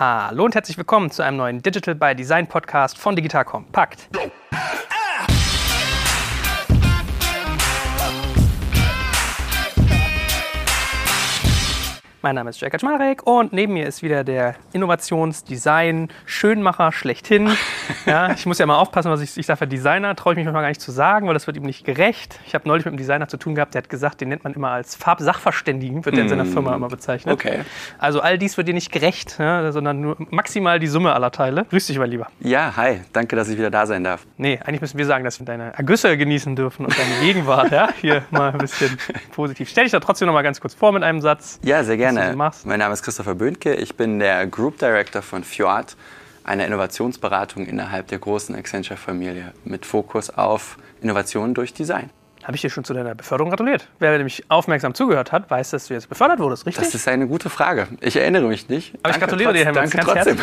Hallo und herzlich willkommen zu einem neuen Digital by Design Podcast von Digital Compact. Mein Name ist Jörg Kaczmarek und neben mir ist wieder der Innovationsdesign Schönmacher schlechthin. Ja, ich muss ja mal aufpassen, was ich, ich sage, Designer traue ich mich manchmal gar nicht zu sagen, weil das wird ihm nicht gerecht. Ich habe neulich mit einem Designer zu tun gehabt, der hat gesagt, den nennt man immer als Farbsachverständigen, wird der in seiner Mm. Firma immer bezeichnet. Okay. Also all dies wird dir nicht gerecht, ja, sondern nur maximal die Summe aller Teile. Grüß dich, mein Lieber. Ja, hi. Danke, dass ich wieder da sein darf. Nee, eigentlich müssen wir sagen, dass wir deine Ergüsse genießen dürfen und deine Gegenwart. Ja? Hier mal ein bisschen positiv. Stell dich da trotzdem noch mal ganz kurz vor mit einem Satz. Ja, sehr Was du gerne. so machst. Mein Name ist Christopher Böhnke. Ich bin der Group Director von Fjord, einer Innovationsberatung innerhalb der großen Accenture-Familie mit Fokus auf Innovation durch Design. Habe ich dir schon zu deiner Beförderung gratuliert. Wer nämlich aufmerksam zugehört hat, weiß, dass du jetzt befördert wurdest, richtig? Das ist eine gute Frage. Ich erinnere mich nicht. Aber ich gratuliere dir, Herr Danke Menz, trotzdem.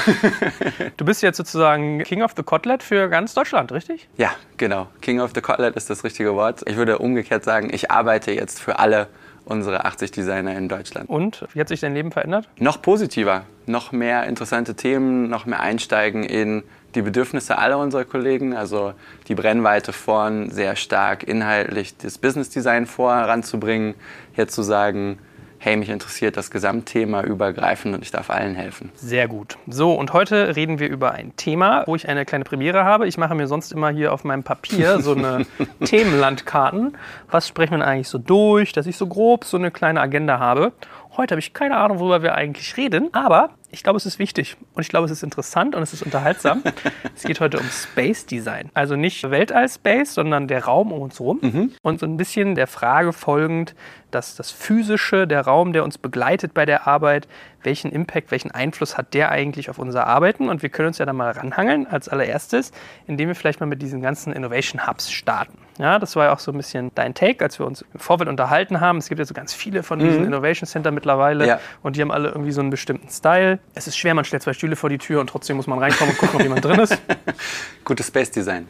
Du bist jetzt sozusagen King of the Kotlet für ganz Deutschland, richtig? Ja, genau. King of the Kotlet ist das richtige Wort. Ich würde umgekehrt sagen, ich arbeite jetzt für alle unsere 80 Designer in Deutschland. Und wie hat sich dein Leben verändert? noch positiver, noch mehr interessante Themen, noch mehr einsteigen in die Bedürfnisse aller unserer Kollegen, also die Brennweite von sehr stark inhaltlich das Business Design voranzubringen, hier zu sagen, hey, mich interessiert das Gesamtthema übergreifend und ich darf allen helfen. Sehr gut. So, und heute reden wir über ein Thema, wo ich eine kleine Premiere habe. Ich mache mir sonst immer hier auf meinem Papier so eine Themenlandkarten. Was sprechen wir denn eigentlich so durch, dass ich so grob so eine kleine Agenda habe. Heute habe ich keine Ahnung, worüber wir eigentlich reden, aber ich glaube, es ist wichtig und ich glaube, es ist interessant und es ist unterhaltsam. es geht heute um Space Design. Also nicht Weltall-Space, sondern der Raum um uns herum. Und so ein bisschen der Frage folgend, dass das Physische, der Raum, der uns begleitet bei der Arbeit, welchen Impact, welchen Einfluss hat der eigentlich auf unser Arbeiten? Und wir können uns ja da mal ranhangeln als allererstes, indem wir vielleicht mal mit diesen ganzen Innovation Hubs starten. Ja, das war ja auch so ein bisschen dein Take, als wir uns im Vorfeld unterhalten haben. Es gibt ja so ganz viele von diesen Innovation Center mittlerweile Ja. und die haben alle irgendwie so einen bestimmten Style. Es ist schwer, man stellt zwei Stühle vor die Tür und trotzdem muss man reinkommen und gucken, ob jemand drin ist. Gutes Space Design.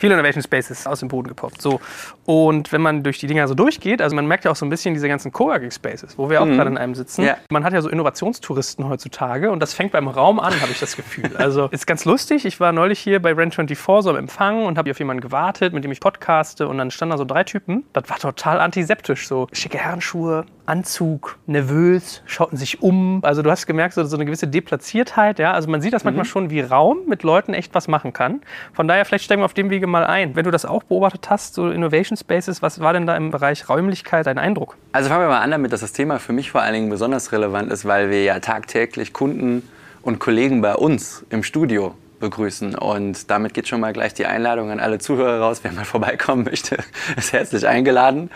Viele Innovation Spaces aus dem Boden gepoppt. So. Und wenn man durch die Dinger so durchgeht, also man merkt ja auch so ein bisschen diese ganzen Coworking Spaces, wo wir auch gerade in einem sitzen. Ja. Man hat ja so Innovationstouristen heutzutage und das fängt beim Raum an, habe ich das Gefühl. Also ist ganz lustig. Ich war neulich hier bei Rent24 so am Empfang und habe auf jemanden gewartet, mit dem ich podcaste und dann standen da so drei Typen. Das war total antiseptisch. So schicke Herrenschuhe, Anzug, nervös, schauten sich um. Also du hast gemerkt, so, so eine gewisse Deplatziertheit. Ja? Also man sieht das manchmal schon, wie Raum mit Leuten echt was machen kann. Von daher, vielleicht steigen wir auf dem Wege mal ein. Wenn du das auch beobachtet hast, so Innovation Spaces, was war denn da im Bereich Räumlichkeit dein Eindruck? Also fangen wir mal an damit, dass das Thema für mich vor allen Dingen besonders relevant ist, weil wir ja tagtäglich Kunden und Kollegen bei uns im Studio begrüßen. Und damit geht schon mal gleich die Einladung an alle Zuhörer raus. Wer mal vorbeikommen möchte, ist herzlich eingeladen.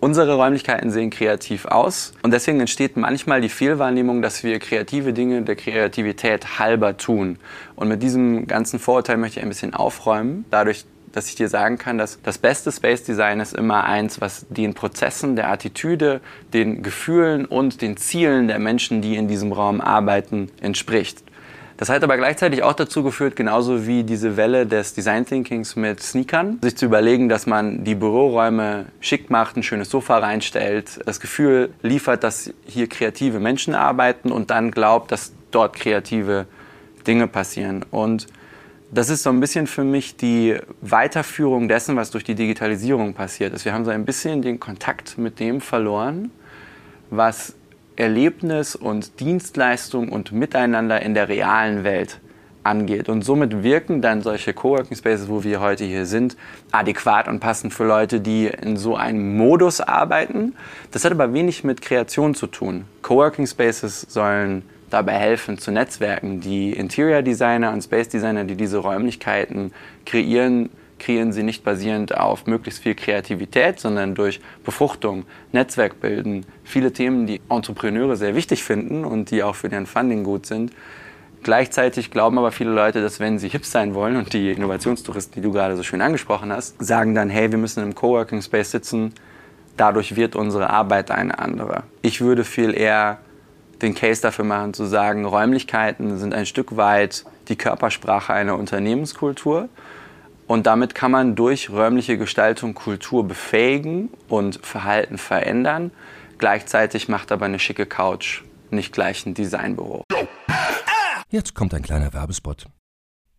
Unsere Räumlichkeiten sehen kreativ aus und deswegen entsteht manchmal die Fehlwahrnehmung, dass wir kreative Dinge der Kreativität halber tun. Und mit diesem ganzen Vorurteil möchte ich ein bisschen aufräumen, dadurch, dass ich dir sagen kann, dass das beste Space Design ist immer eins, was den Prozessen, der Attitüde, den Gefühlen und den Zielen der Menschen, die in diesem Raum arbeiten, entspricht. Das hat aber gleichzeitig auch dazu geführt, genauso wie diese Welle des Design Thinkings mit Sneakern, sich zu überlegen, dass man die Büroräume schick macht, ein schönes Sofa reinstellt, das Gefühl liefert, dass hier kreative Menschen arbeiten und dann glaubt, dass dort kreative Dinge passieren. Und das ist so ein bisschen für mich die Weiterführung dessen, was durch die Digitalisierung passiert ist. Wir haben so ein bisschen den Kontakt mit dem verloren, was Erlebnis und Dienstleistung und Miteinander in der realen Welt angeht. Und somit wirken dann solche Coworking Spaces, wo wir heute hier sind, adäquat und passend für Leute, die in so einem Modus arbeiten. Das hat aber wenig mit Kreation zu tun. Coworking Spaces sollen dabei helfen zu Netzwerken. Die Interior Designer und Space Designer, die diese Räumlichkeiten kreieren, kreieren sie nicht basierend auf möglichst viel Kreativität, sondern durch Befruchtung, Netzwerk bilden, viele Themen, die Entrepreneure sehr wichtig finden und die auch für deren Funding gut sind. Gleichzeitig glauben aber viele Leute, dass wenn sie hip sein wollen und die Innovationstouristen, die du gerade so schön angesprochen hast, sagen dann, hey, wir müssen im Coworking Space sitzen, dadurch wird unsere Arbeit eine andere. Ich würde viel eher den Case dafür machen, zu sagen, Räumlichkeiten sind ein Stück weit die Körpersprache einer Unternehmenskultur. Und damit kann man durch räumliche Gestaltung Kultur befähigen und Verhalten verändern. Gleichzeitig macht aber eine schicke Couch nicht gleich ein Designbüro. Jetzt kommt ein kleiner Werbespot.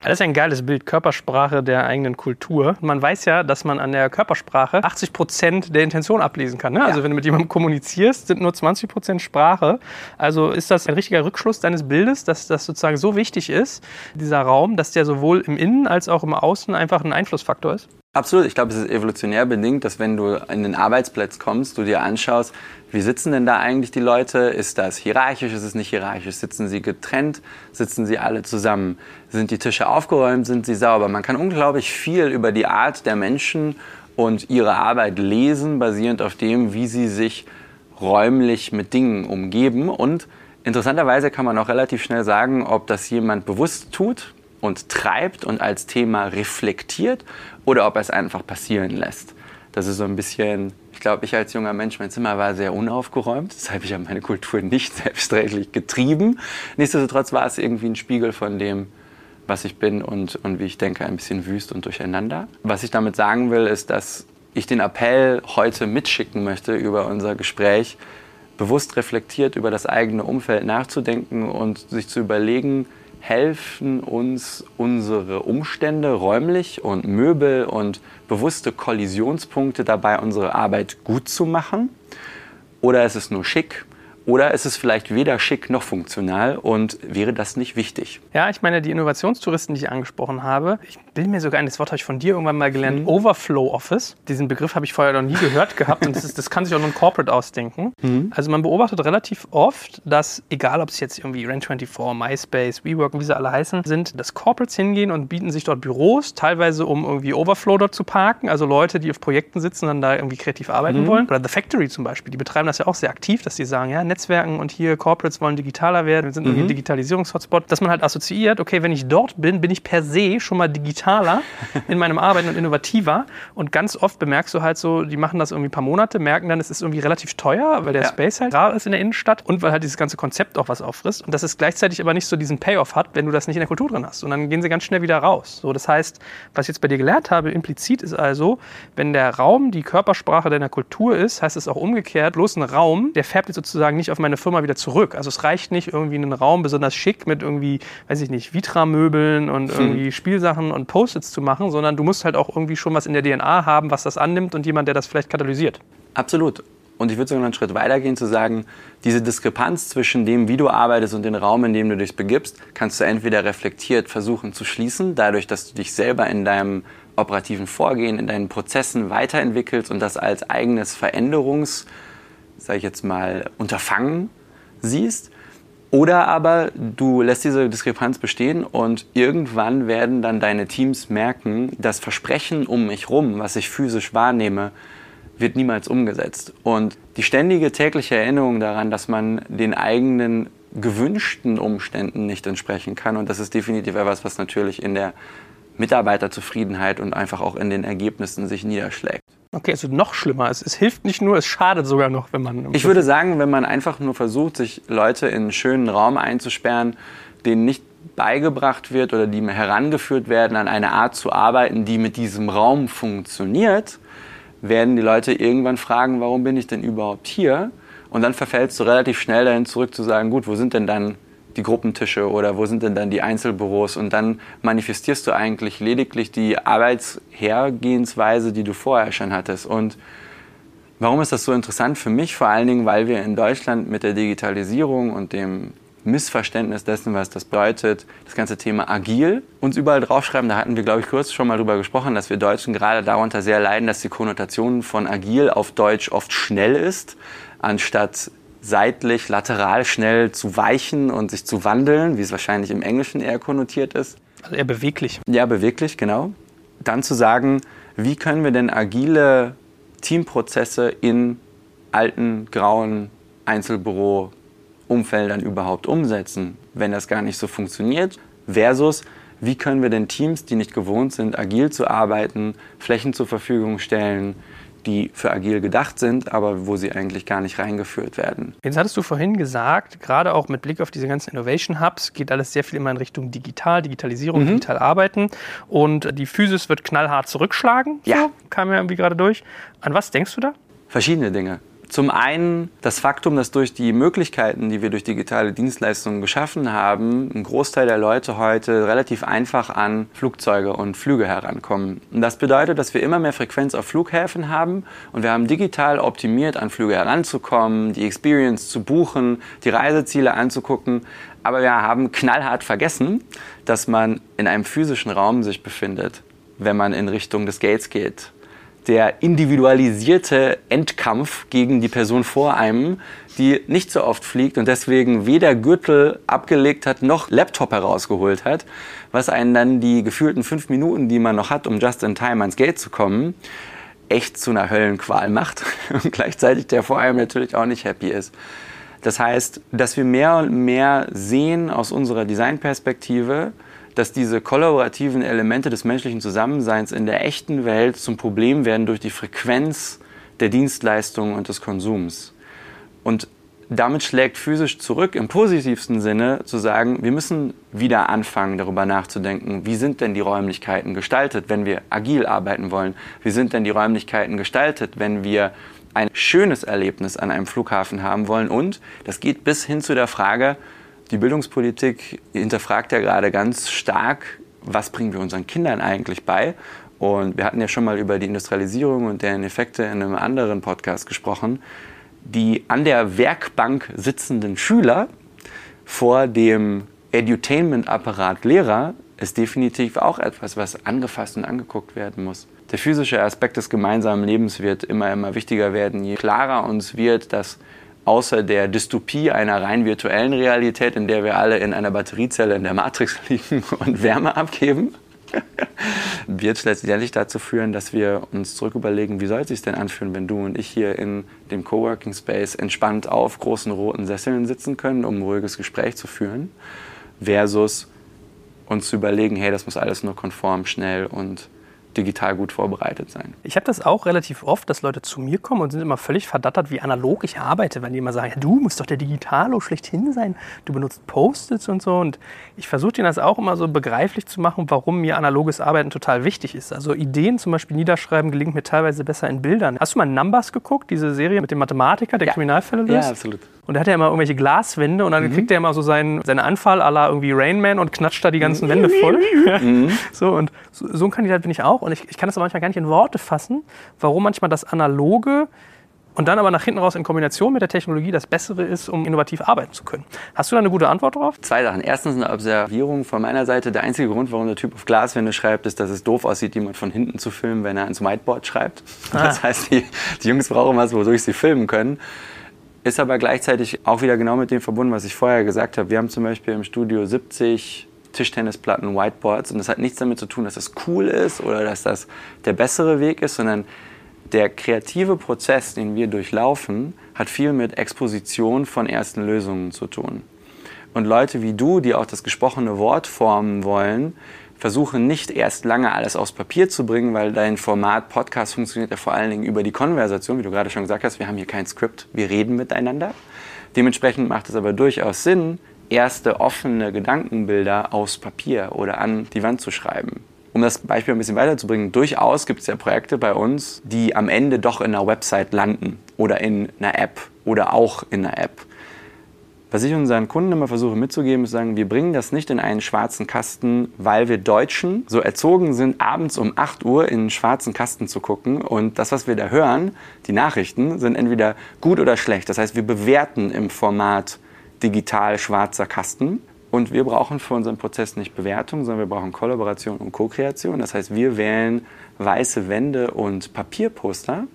Das ist ein geiles Bild, Körpersprache der eigenen Kultur. Man weiß ja, dass man an der Körpersprache 80 Prozent der Intention ablesen kann. Ne? Also wenn du mit jemandem kommunizierst, sind nur 20 Prozent Sprache. Also ist das ein richtiger Rückschluss deines Bildes, dass das sozusagen so wichtig ist, dieser Raum, dass der sowohl im Innen als auch im Außen einfach ein Einflussfaktor ist? Absolut. Ich glaube, es ist evolutionär bedingt, dass wenn du in den Arbeitsplatz kommst, du dir anschaust, wie sitzen denn da eigentlich die Leute? Ist das hierarchisch? Ist es nicht hierarchisch? Sitzen sie getrennt? Sitzen sie alle zusammen? Sind die Tische aufgeräumt? Sind sie sauber? Man kann unglaublich viel über die Art der Menschen und ihre Arbeit lesen, basierend auf dem, wie sie sich räumlich mit Dingen umgeben. Und interessanterweise kann man auch relativ schnell sagen, ob das jemand bewusst tut und treibt und als Thema reflektiert oder ob er es einfach passieren lässt. Das ist so ein bisschen, ich glaube, ich als junger Mensch, mein Zimmer war sehr unaufgeräumt, deshalb habe ich meine Kultur nicht selbstredlich getrieben. Nichtsdestotrotz war es irgendwie ein Spiegel von dem, was ich bin und, und wie ich denke, ein bisschen wüst und durcheinander. Was ich damit sagen will, ist, dass ich den Appell heute mitschicken möchte über unser Gespräch, bewusst reflektiert über das eigene Umfeld nachzudenken und sich zu überlegen, helfen uns unsere Umstände räumlich und Möbel und bewusste Kollisionspunkte dabei, unsere Arbeit gut zu machen? Oder ist es nur schick oder ist es vielleicht weder schick noch funktional und wäre das nicht wichtig? Ja, ich meine, die Innovationstouristen, die ich angesprochen habe, ich bilde mir sogar ein, das Wort habe ich von dir irgendwann mal gelernt, mhm. Overflow Office. Diesen Begriff habe ich vorher noch nie gehört gehabt und das, ist, das kann sich auch nur ein Corporate ausdenken. Mhm. Also man beobachtet relativ oft, dass, egal ob es jetzt irgendwie Rent24, MySpace, WeWork und wie sie alle heißen, sind, dass Corporates hingehen und bieten sich dort Büros, teilweise um irgendwie Overflow dort zu parken, also Leute, die auf Projekten sitzen und dann da irgendwie kreativ arbeiten mhm. wollen. Oder The Factory zum Beispiel, die betreiben das ja auch sehr aktiv, dass die sagen, ja, Netzwerken und hier Corporates wollen digitaler werden, wir sind mhm. irgendwie ein Digitalisierungshotspot, dass man halt assoziiert, okay, wenn ich dort bin, bin ich per se schon mal digitaler in meinem Arbeiten und innovativer. Und ganz oft bemerkst du halt so, die machen das irgendwie ein paar Monate, merken dann, es ist irgendwie relativ teuer, weil der ja. Space halt rar ist in der Innenstadt und weil halt dieses ganze Konzept auch was auffrisst. Und dass es gleichzeitig aber nicht so diesen Payoff hat, wenn du das nicht in der Kultur drin hast. Und dann gehen sie ganz schnell wieder raus. So, das heißt, was ich jetzt bei dir gelernt habe, implizit ist also, wenn der Raum die Körpersprache deiner Kultur ist, heißt es auch umgekehrt, bloß ein Raum, der färbt jetzt sozusagen nicht auf meine Firma wieder zurück. Also es reicht nicht irgendwie einen Raum besonders schick mit irgendwie, weiß ich nicht, Vitra-Möbeln und hm. irgendwie hm. Spielsachen und Post-its zu machen, sondern du musst halt auch irgendwie schon was in der DNA haben, was das annimmt und jemand, der das vielleicht katalysiert. Absolut. Und ich würde sogar einen Schritt weitergehen zu sagen, diese Diskrepanz zwischen dem, wie du arbeitest und dem Raum, in dem du dich begibst, kannst du entweder reflektiert versuchen zu schließen, dadurch, dass du dich selber in deinem operativen Vorgehen, in deinen Prozessen weiterentwickelst und das als eigenes Veränderungs, sage ich jetzt mal, Unterfangen siehst. Oder aber du lässt diese Diskrepanz bestehen und irgendwann werden dann deine Teams merken, das Versprechen um mich rum, was ich physisch wahrnehme, wird niemals umgesetzt. Und die ständige tägliche Erinnerung daran, dass man den eigenen gewünschten Umständen nicht entsprechen kann, und das ist definitiv etwas, was natürlich in der Mitarbeiterzufriedenheit und einfach auch in den Ergebnissen sich niederschlägt. Okay, es wird noch schlimmer. Es, es, hilft nicht nur, es schadet sogar noch, wenn man. Ich würde sagen, wenn man einfach nur versucht, sich Leute in einen schönen Raum einzusperren, denen nicht beigebracht wird oder die herangeführt werden, an eine Art zu arbeiten, die mit diesem Raum funktioniert, werden die Leute irgendwann fragen, warum bin ich denn überhaupt hier? Und dann verfällst du relativ schnell dahin zurück zu sagen, gut, wo sind denn dann die Gruppentische oder wo sind denn dann die Einzelbüros? Und dann manifestierst du eigentlich lediglich die Arbeitshergehensweise, die du vorher schon hattest. Und warum ist das so interessant für mich? Vor allen Dingen, weil wir in Deutschland mit der Digitalisierung und dem Missverständnis dessen, was das bedeutet, das ganze Thema agil, uns überall draufschreiben. Da hatten wir, glaube ich, kurz schon mal drüber gesprochen, dass wir Deutschen gerade darunter sehr leiden, dass die Konnotation von agil auf Deutsch oft schnell ist, anstatt seitlich, lateral schnell zu weichen und sich zu wandeln, wie es wahrscheinlich im Englischen eher konnotiert ist. Also eher beweglich. Ja, beweglich, genau. Dann zu sagen, wie können wir denn agile Teamprozesse in alten, grauen Einzelbüro Umfeldern überhaupt umsetzen, wenn das gar nicht so funktioniert, versus wie können wir denn Teams, die nicht gewohnt sind, agil zu arbeiten, Flächen zur Verfügung stellen, die für agil gedacht sind, aber wo sie eigentlich gar nicht reingeführt werden. Jetzt hattest du vorhin gesagt, gerade auch mit Blick auf diese ganzen Innovation Hubs geht alles sehr viel immer in Richtung digital, Digitalisierung, mhm. digital arbeiten und die Physis wird knallhart zurückschlagen. Ja. So, kam ja irgendwie gerade durch. An was denkst du da? Verschiedene Dinge. Zum einen das Faktum, dass durch die Möglichkeiten, die wir durch digitale Dienstleistungen geschaffen haben, ein Großteil der Leute heute relativ einfach an Flugzeuge und Flüge herankommen. Und das bedeutet, dass wir immer mehr Frequenz auf Flughäfen haben und wir haben digital optimiert, an Flüge heranzukommen, die Experience zu buchen, die Reiseziele anzugucken. Aber wir haben knallhart vergessen, dass man in einem physischen Raum sich befindet, wenn man in Richtung des Gates geht der individualisierte Endkampf gegen die Person vor einem, die nicht so oft fliegt und deswegen weder Gürtel abgelegt hat noch Laptop herausgeholt hat, was einen dann die gefühlten fünf Minuten, die man noch hat, um just in time ans Gate zu kommen, echt zu einer Höllenqual macht und gleichzeitig der vor allem natürlich auch nicht happy ist. Das heißt, dass wir mehr und mehr sehen aus unserer Designperspektive, dass diese kollaborativen Elemente des menschlichen Zusammenseins in der echten Welt zum Problem werden durch die Frequenz der Dienstleistungen und des Konsums. Und damit schlägt physisch zurück im positivsten Sinne zu sagen, wir müssen wieder anfangen, darüber nachzudenken, wie sind denn die Räumlichkeiten gestaltet, wenn wir agil arbeiten wollen? Wie sind denn die Räumlichkeiten gestaltet, wenn wir ein schönes Erlebnis an einem Flughafen haben wollen? Und das geht bis hin zu der Frage, die Bildungspolitik hinterfragt ja gerade ganz stark, was bringen wir unseren Kindern eigentlich bei? Und wir hatten ja schon mal über die Industrialisierung und deren Effekte in einem anderen Podcast gesprochen. Die an der Werkbank sitzenden Schüler vor dem Edutainment-Apparat Lehrer ist definitiv auch etwas, was angefasst und angeguckt werden muss. Der physische Aspekt des gemeinsamen Lebens wird immer, immer wichtiger werden. Je klarer uns wird, dass außer der Dystopie einer rein virtuellen Realität, in der wir alle in einer Batteriezelle in der Matrix liegen und Wärme abgeben, wird letztendlich dazu führen, dass wir uns zurück überlegen, wie soll es sich denn anfühlen, wenn du und ich hier in dem Coworking Space entspannt auf großen roten Sesseln sitzen können, um ein ruhiges Gespräch zu führen, versus uns zu überlegen, hey, das muss alles nur konform, schnell und digital gut vorbereitet sein. Ich habe das auch relativ oft, dass Leute zu mir kommen und sind immer völlig verdattert, wie analog ich arbeite, weil die immer sagen, ja, du musst doch der Digitalo schlechthin sein, du benutzt Post-its und so. Und ich versuche denen das auch immer so begreiflich zu machen, warum mir analoges Arbeiten total wichtig ist. Also Ideen zum Beispiel niederschreiben gelingt mir teilweise besser in Bildern. Hast du mal Numbers geguckt, diese Serie mit dem Mathematiker, der ja. Kriminalfälle löst? Ja, absolut. Und da hat er immer irgendwelche Glaswände und dann mhm. kriegt er immer so seinen, seinen Anfall à la irgendwie Rainman und knatscht da die ganzen mhm. Wände voll. Mhm. so, und so, so, ein Kandidat bin ich auch. Und ich, ich kann das aber manchmal gar nicht in Worte fassen, warum manchmal das Analoge und dann aber nach hinten raus in Kombination mit der Technologie das Bessere ist, um innovativ arbeiten zu können. Hast du da eine gute Antwort drauf? Zwei Sachen. Erstens eine Observierung von meiner Seite. Der einzige Grund, warum der Typ auf Glaswände schreibt, ist, dass es doof aussieht, jemand von hinten zu filmen, wenn er ans Whiteboard schreibt. Ah. Das heißt, die, die Jungs brauchen was, wodurch sie filmen können. Ist aber gleichzeitig auch wieder genau mit dem verbunden, was ich vorher gesagt habe. Wir haben zum Beispiel im Studio 70 Tischtennisplatten, Whiteboards und das hat nichts damit zu tun, dass das cool ist oder dass das der bessere Weg ist, sondern der kreative Prozess, den wir durchlaufen, hat viel mit Exposition von ersten Lösungen zu tun. Und Leute wie du, die auch das gesprochene Wort formen wollen, versuche nicht erst lange alles aufs Papier zu bringen, weil dein Format Podcast funktioniert ja vor allen Dingen über die Konversation, wie du gerade schon gesagt hast. Wir haben hier kein Skript, wir reden miteinander. Dementsprechend macht es aber durchaus Sinn, erste offene Gedankenbilder aufs Papier oder an die Wand zu schreiben, Um das Beispiel ein bisschen weiterzubringen, durchaus gibt es ja Projekte bei uns, die am Ende doch in einer Website landen oder in einer App oder auch in einer App. Was ich unseren Kunden immer versuche mitzugeben, ist sagen, wir bringen das nicht in einen schwarzen Kasten, weil wir Deutschen so erzogen sind, abends um 8 Uhr in einen schwarzen Kasten zu gucken. Und das, was wir da hören, die Nachrichten, sind entweder gut oder schlecht. Das heißt, wir bewerten im Format digital schwarzer Kasten. Und wir brauchen für unseren Prozess nicht Bewertung, sondern wir brauchen Kollaboration und Co-Kreation. Das heißt, wir wählen weiße Wände und Papierposter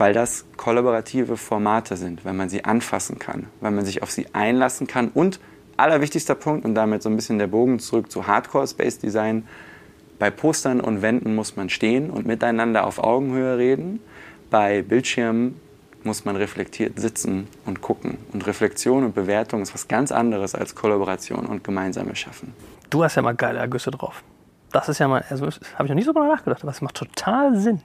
weil das kollaborative Formate sind, weil man sie anfassen kann, weil man sich auf sie einlassen kann und allerwichtigster Punkt und damit so ein bisschen der Bogen zurück zu Hardcore Space Design. Bei Postern und Wänden muss man stehen und miteinander auf Augenhöhe reden. Bei Bildschirmen muss man reflektiert sitzen und gucken. Und Reflexion und Bewertung ist was ganz anderes als Kollaboration und gemeinsame Schaffen. Du hast ja mal geile Ergüsse drauf. Das ist ja mal, also habe ich noch nie so drüber nachgedacht, aber es macht total Sinn.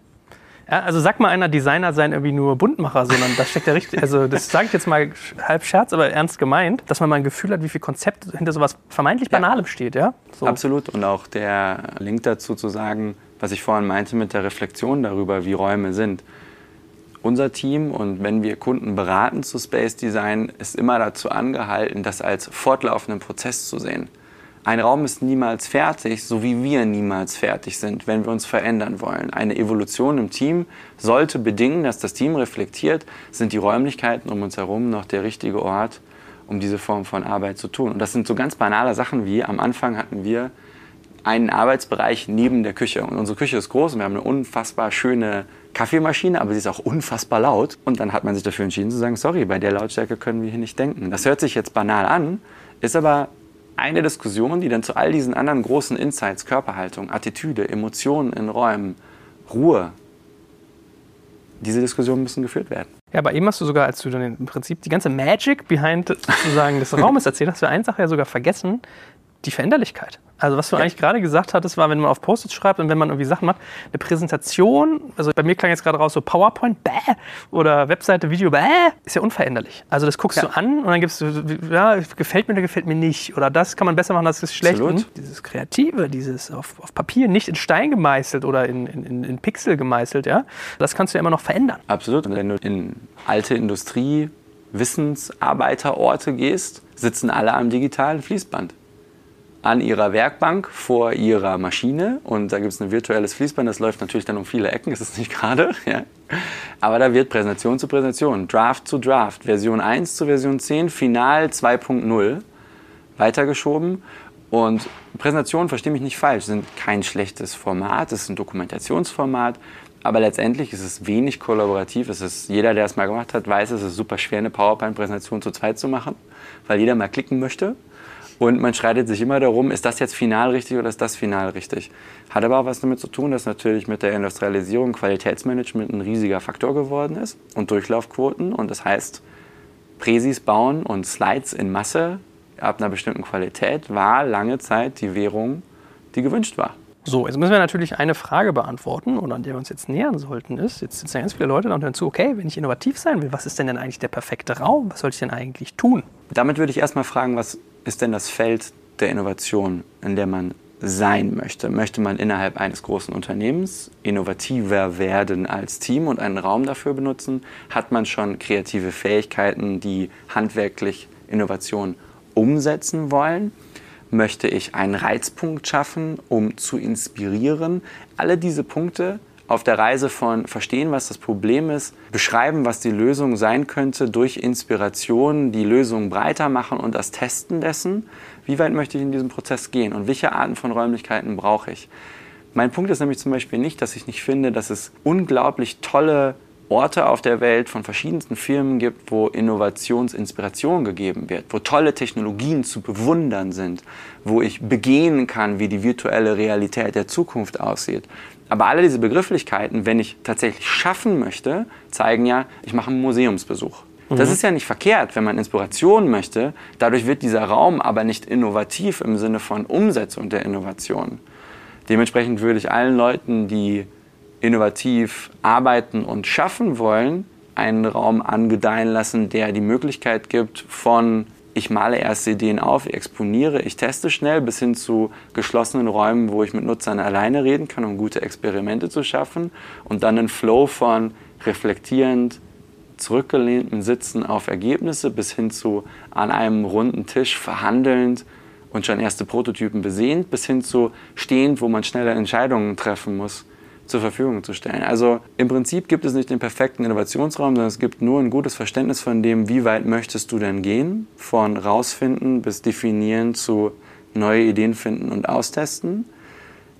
Ja, also sag mal einer, Designer sein irgendwie nur Buntmacher, sondern das steckt ja richtig, also das sage ich jetzt mal halb Scherz, aber ernst gemeint, dass man mal ein Gefühl hat, wie viel Konzept hinter sowas vermeintlich Banalem ja. steht, ja? So. Absolut und auch der Link dazu zu sagen, was ich vorhin meinte mit der Reflexion darüber, wie Räume sind. Unser Team und wenn wir Kunden beraten zu Space Design, ist immer dazu angehalten, das als fortlaufenden Prozess zu sehen. Ein Raum ist niemals fertig, so wie wir niemals fertig sind, wenn wir uns verändern wollen. Eine Evolution im Team sollte bedingen, dass das Team reflektiert, sind die Räumlichkeiten um uns herum noch der richtige Ort, um diese Form von Arbeit zu tun. Und das sind so ganz banale Sachen wie, am Anfang hatten wir einen Arbeitsbereich neben der Küche. Und unsere Küche ist groß und wir haben eine unfassbar schöne Kaffeemaschine, aber sie ist auch unfassbar laut. Und dann hat man sich dafür entschieden zu sagen, sorry, bei der Lautstärke können wir hier nicht denken. Das hört sich jetzt banal an, ist aber eine Diskussion, die dann zu all diesen anderen großen Insights, Körperhaltung, Attitüde, Emotionen in Räumen, Ruhe, diese Diskussionen müssen geführt werden. Ja, aber eben hast du sogar, als du dann im Prinzip die ganze Magic behind sozusagen des Raumes erzählt hast, du eine Sache ja sogar vergessen, die Veränderlichkeit. Also was du ja. eigentlich gerade gesagt hattest, war, wenn man auf Post-its schreibt und wenn man irgendwie Sachen macht, eine Präsentation, also bei mir klang jetzt gerade raus so PowerPoint, bäh, oder Webseite, Video, bäh, ist ja unveränderlich. Also das guckst ja. du an und dann gibst du, ja, gefällt mir oder gefällt mir nicht. Oder das kann man besser machen, das ist schlecht. Und dieses Kreative, dieses auf, auf, Papier nicht in Stein gemeißelt oder in, in, in Pixel gemeißelt, ja, das kannst du ja immer noch verändern. Absolut. Und wenn du in alte Industrie, Wissensarbeiterorte gehst, sitzen alle am digitalen Fließband an ihrer Werkbank vor ihrer Maschine und da gibt es ein virtuelles Fließband, das läuft natürlich dann um viele Ecken, ist es nicht gerade. Ja. Aber da wird Präsentation zu Präsentation, Draft zu Draft, Version 1 zu Version 10, Final 2.0 weitergeschoben. Und Präsentationen, verstehe mich nicht falsch, sind kein schlechtes Format, es ist ein Dokumentationsformat, aber letztendlich ist es wenig kollaborativ. Es ist, jeder, der es mal gemacht hat, weiß, es ist super schwer, eine PowerPoint-Präsentation zu zweit zu machen, weil jeder mal klicken möchte. Und man streitet sich immer darum, ist das jetzt final richtig oder ist das final richtig. Hat aber auch was damit zu tun, dass natürlich mit der Industrialisierung Qualitätsmanagement ein riesiger Faktor geworden ist und Durchlaufquoten. Und das heißt, Präsis bauen und Slides in Masse ab einer bestimmten Qualität war lange Zeit die Währung, die gewünscht war. So, jetzt müssen wir natürlich eine Frage beantworten oder an der wir uns jetzt nähern sollten, ist, jetzt sitzen ja ganz viele Leute da und hören zu, okay, wenn ich innovativ sein will, was ist denn denn eigentlich der perfekte Raum? Was soll ich denn eigentlich tun? Damit würde ich erstmal fragen, was ist denn das Feld der Innovation, in der man sein möchte? Möchte man innerhalb eines großen Unternehmens innovativer werden als Team und einen Raum dafür benutzen? Hat man schon kreative Fähigkeiten, die handwerklich Innovation umsetzen wollen? Möchte ich einen Reizpunkt schaffen, um zu inspirieren? Alle diese Punkte auf der Reise von verstehen, was das Problem ist, beschreiben, was die Lösung sein könnte, durch Inspiration die Lösung breiter machen und das Testen dessen. Wie weit möchte ich in diesem Prozess gehen und welche Arten von Räumlichkeiten brauche ich? Mein Punkt ist nämlich zum Beispiel nicht, dass ich nicht finde, dass es unglaublich tolle Orte auf der Welt von verschiedensten Firmen gibt, wo Innovationsinspiration gegeben wird, wo tolle Technologien zu bewundern sind, wo ich begehen kann, wie die virtuelle Realität der Zukunft aussieht. Aber alle diese Begrifflichkeiten, wenn ich tatsächlich schaffen möchte, zeigen ja, ich mache einen Museumsbesuch. Mhm. Das ist ja nicht verkehrt, wenn man Inspiration möchte. Dadurch wird dieser Raum aber nicht innovativ im Sinne von Umsetzung der Innovation. Dementsprechend würde ich allen Leuten, die innovativ arbeiten und schaffen wollen, einen Raum angedeihen lassen, der die Möglichkeit gibt von ich male erste Ideen auf, exponiere, ich teste schnell, bis hin zu geschlossenen Räumen, wo ich mit Nutzern alleine reden kann, um gute Experimente zu schaffen. Und dann einen Flow von reflektierend, zurückgelehnten Sitzen auf Ergebnisse bis hin zu an einem runden Tisch verhandelnd und schon erste Prototypen besehend, bis hin zu stehend, wo man schnelle Entscheidungen treffen muss zur Verfügung zu stellen. Also im Prinzip gibt es nicht den perfekten Innovationsraum, sondern es gibt nur ein gutes Verständnis von dem, wie weit möchtest du denn gehen, von rausfinden bis definieren zu neue Ideen finden und austesten.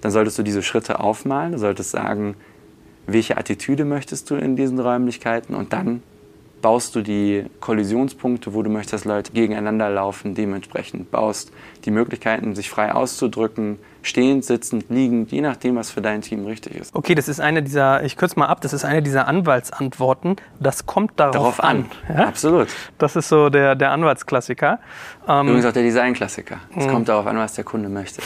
Dann solltest du diese Schritte aufmalen, du solltest sagen, welche Attitüde möchtest du in diesen Räumlichkeiten und dann baust du die Kollisionspunkte, wo du möchtest, dass Leute gegeneinander laufen, dementsprechend baust die Möglichkeiten, sich frei auszudrücken, stehend, sitzend, liegend, je nachdem, was für dein Team richtig ist. Okay, das ist eine dieser, ich kürze mal ab, das ist eine dieser Anwaltsantworten. Das kommt darauf, Darauf an. an. Ja? Absolut. Das ist so der, der Anwaltsklassiker. Ähm, Übrigens auch der Designklassiker. Es Mhm. kommt darauf an, was der Kunde möchte.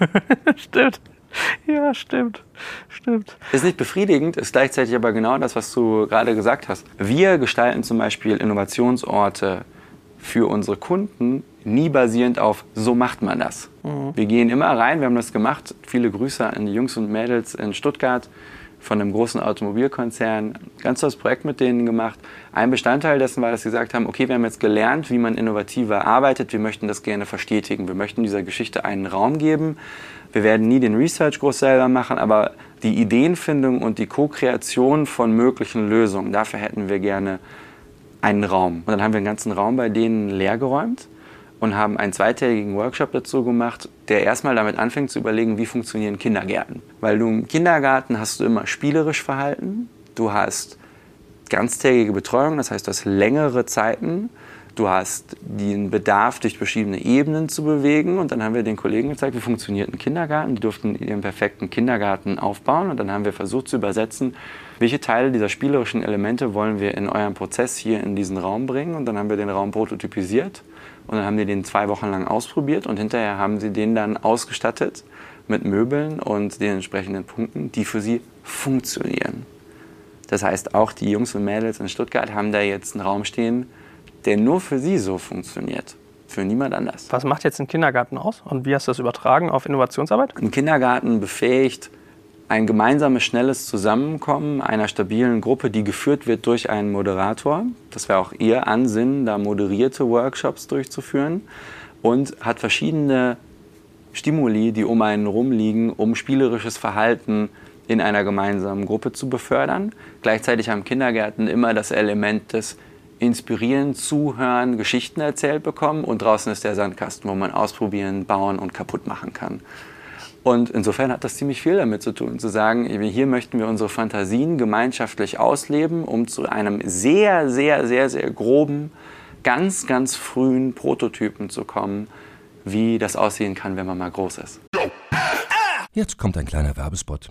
stimmt. Ja, stimmt. Stimmt. Ist nicht befriedigend, ist gleichzeitig aber genau das, was du gerade gesagt hast. Wir gestalten zum Beispiel Innovationsorte für unsere Kunden nie basierend auf, so macht man das. Wir gehen immer rein, wir haben das gemacht. Viele Grüße an die Jungs und Mädels in Stuttgart von einem großen Automobilkonzern. Ganz tolles Projekt mit denen gemacht. Ein Bestandteil dessen war, dass sie gesagt haben, okay, wir haben jetzt gelernt, wie man innovativer arbeitet. Wir möchten das gerne verstetigen. Wir möchten dieser Geschichte einen Raum geben. Wir werden nie den Research groß selber machen, aber die Ideenfindung und die Co-Kreation von möglichen Lösungen, dafür hätten wir gerne einen Raum. Und dann haben wir den ganzen Raum bei denen leergeräumt und haben einen zweitägigen Workshop dazu gemacht, der erstmal damit anfängt zu überlegen, wie funktionieren Kindergärten. Weil du im Kindergarten hast du immer spielerisch Verhalten, du hast ganztägige Betreuung, das heißt, du hast längere Zeiten, du hast den Bedarf, durch verschiedene Ebenen zu bewegen. Und dann haben wir den Kollegen gezeigt, wie funktioniert ein Kindergarten. Die durften ihren perfekten Kindergarten aufbauen. Und dann haben wir versucht zu übersetzen, welche Teile dieser spielerischen Elemente wollen wir in eurem Prozess hier in diesen Raum bringen. Und dann haben wir den Raum prototypisiert. Und dann haben die den zwei Wochen lang ausprobiert. Und hinterher haben sie den dann ausgestattet mit Möbeln und den entsprechenden Punkten, die für sie funktionieren. Das heißt, auch die Jungs und Mädels in Stuttgart haben da jetzt einen Raum stehen, der nur für sie so funktioniert. Für niemand anders. Was macht jetzt ein Kindergarten aus und wie hast du das übertragen auf Innovationsarbeit? Ein Kindergarten befähigt ein gemeinsames, schnelles Zusammenkommen einer stabilen Gruppe, die geführt wird durch einen Moderator. Das wäre auch ihr Ansinnen, da moderierte Workshops durchzuführen. Und hat verschiedene Stimuli, die um einen rumliegen, um spielerisches Verhalten in einer gemeinsamen Gruppe zu befördern. Gleichzeitig haben Kindergärten immer das Element des Inspirieren, Zuhören, Geschichten erzählt bekommen und draußen ist der Sandkasten, wo man ausprobieren, bauen und kaputt machen kann. Und insofern hat das ziemlich viel damit zu tun, zu sagen, hier möchten wir unsere Fantasien gemeinschaftlich ausleben, um zu einem sehr, sehr, sehr, sehr groben, ganz, ganz frühen Prototypen zu kommen, wie das aussehen kann, wenn man mal groß ist. Jetzt kommt ein kleiner Werbespot.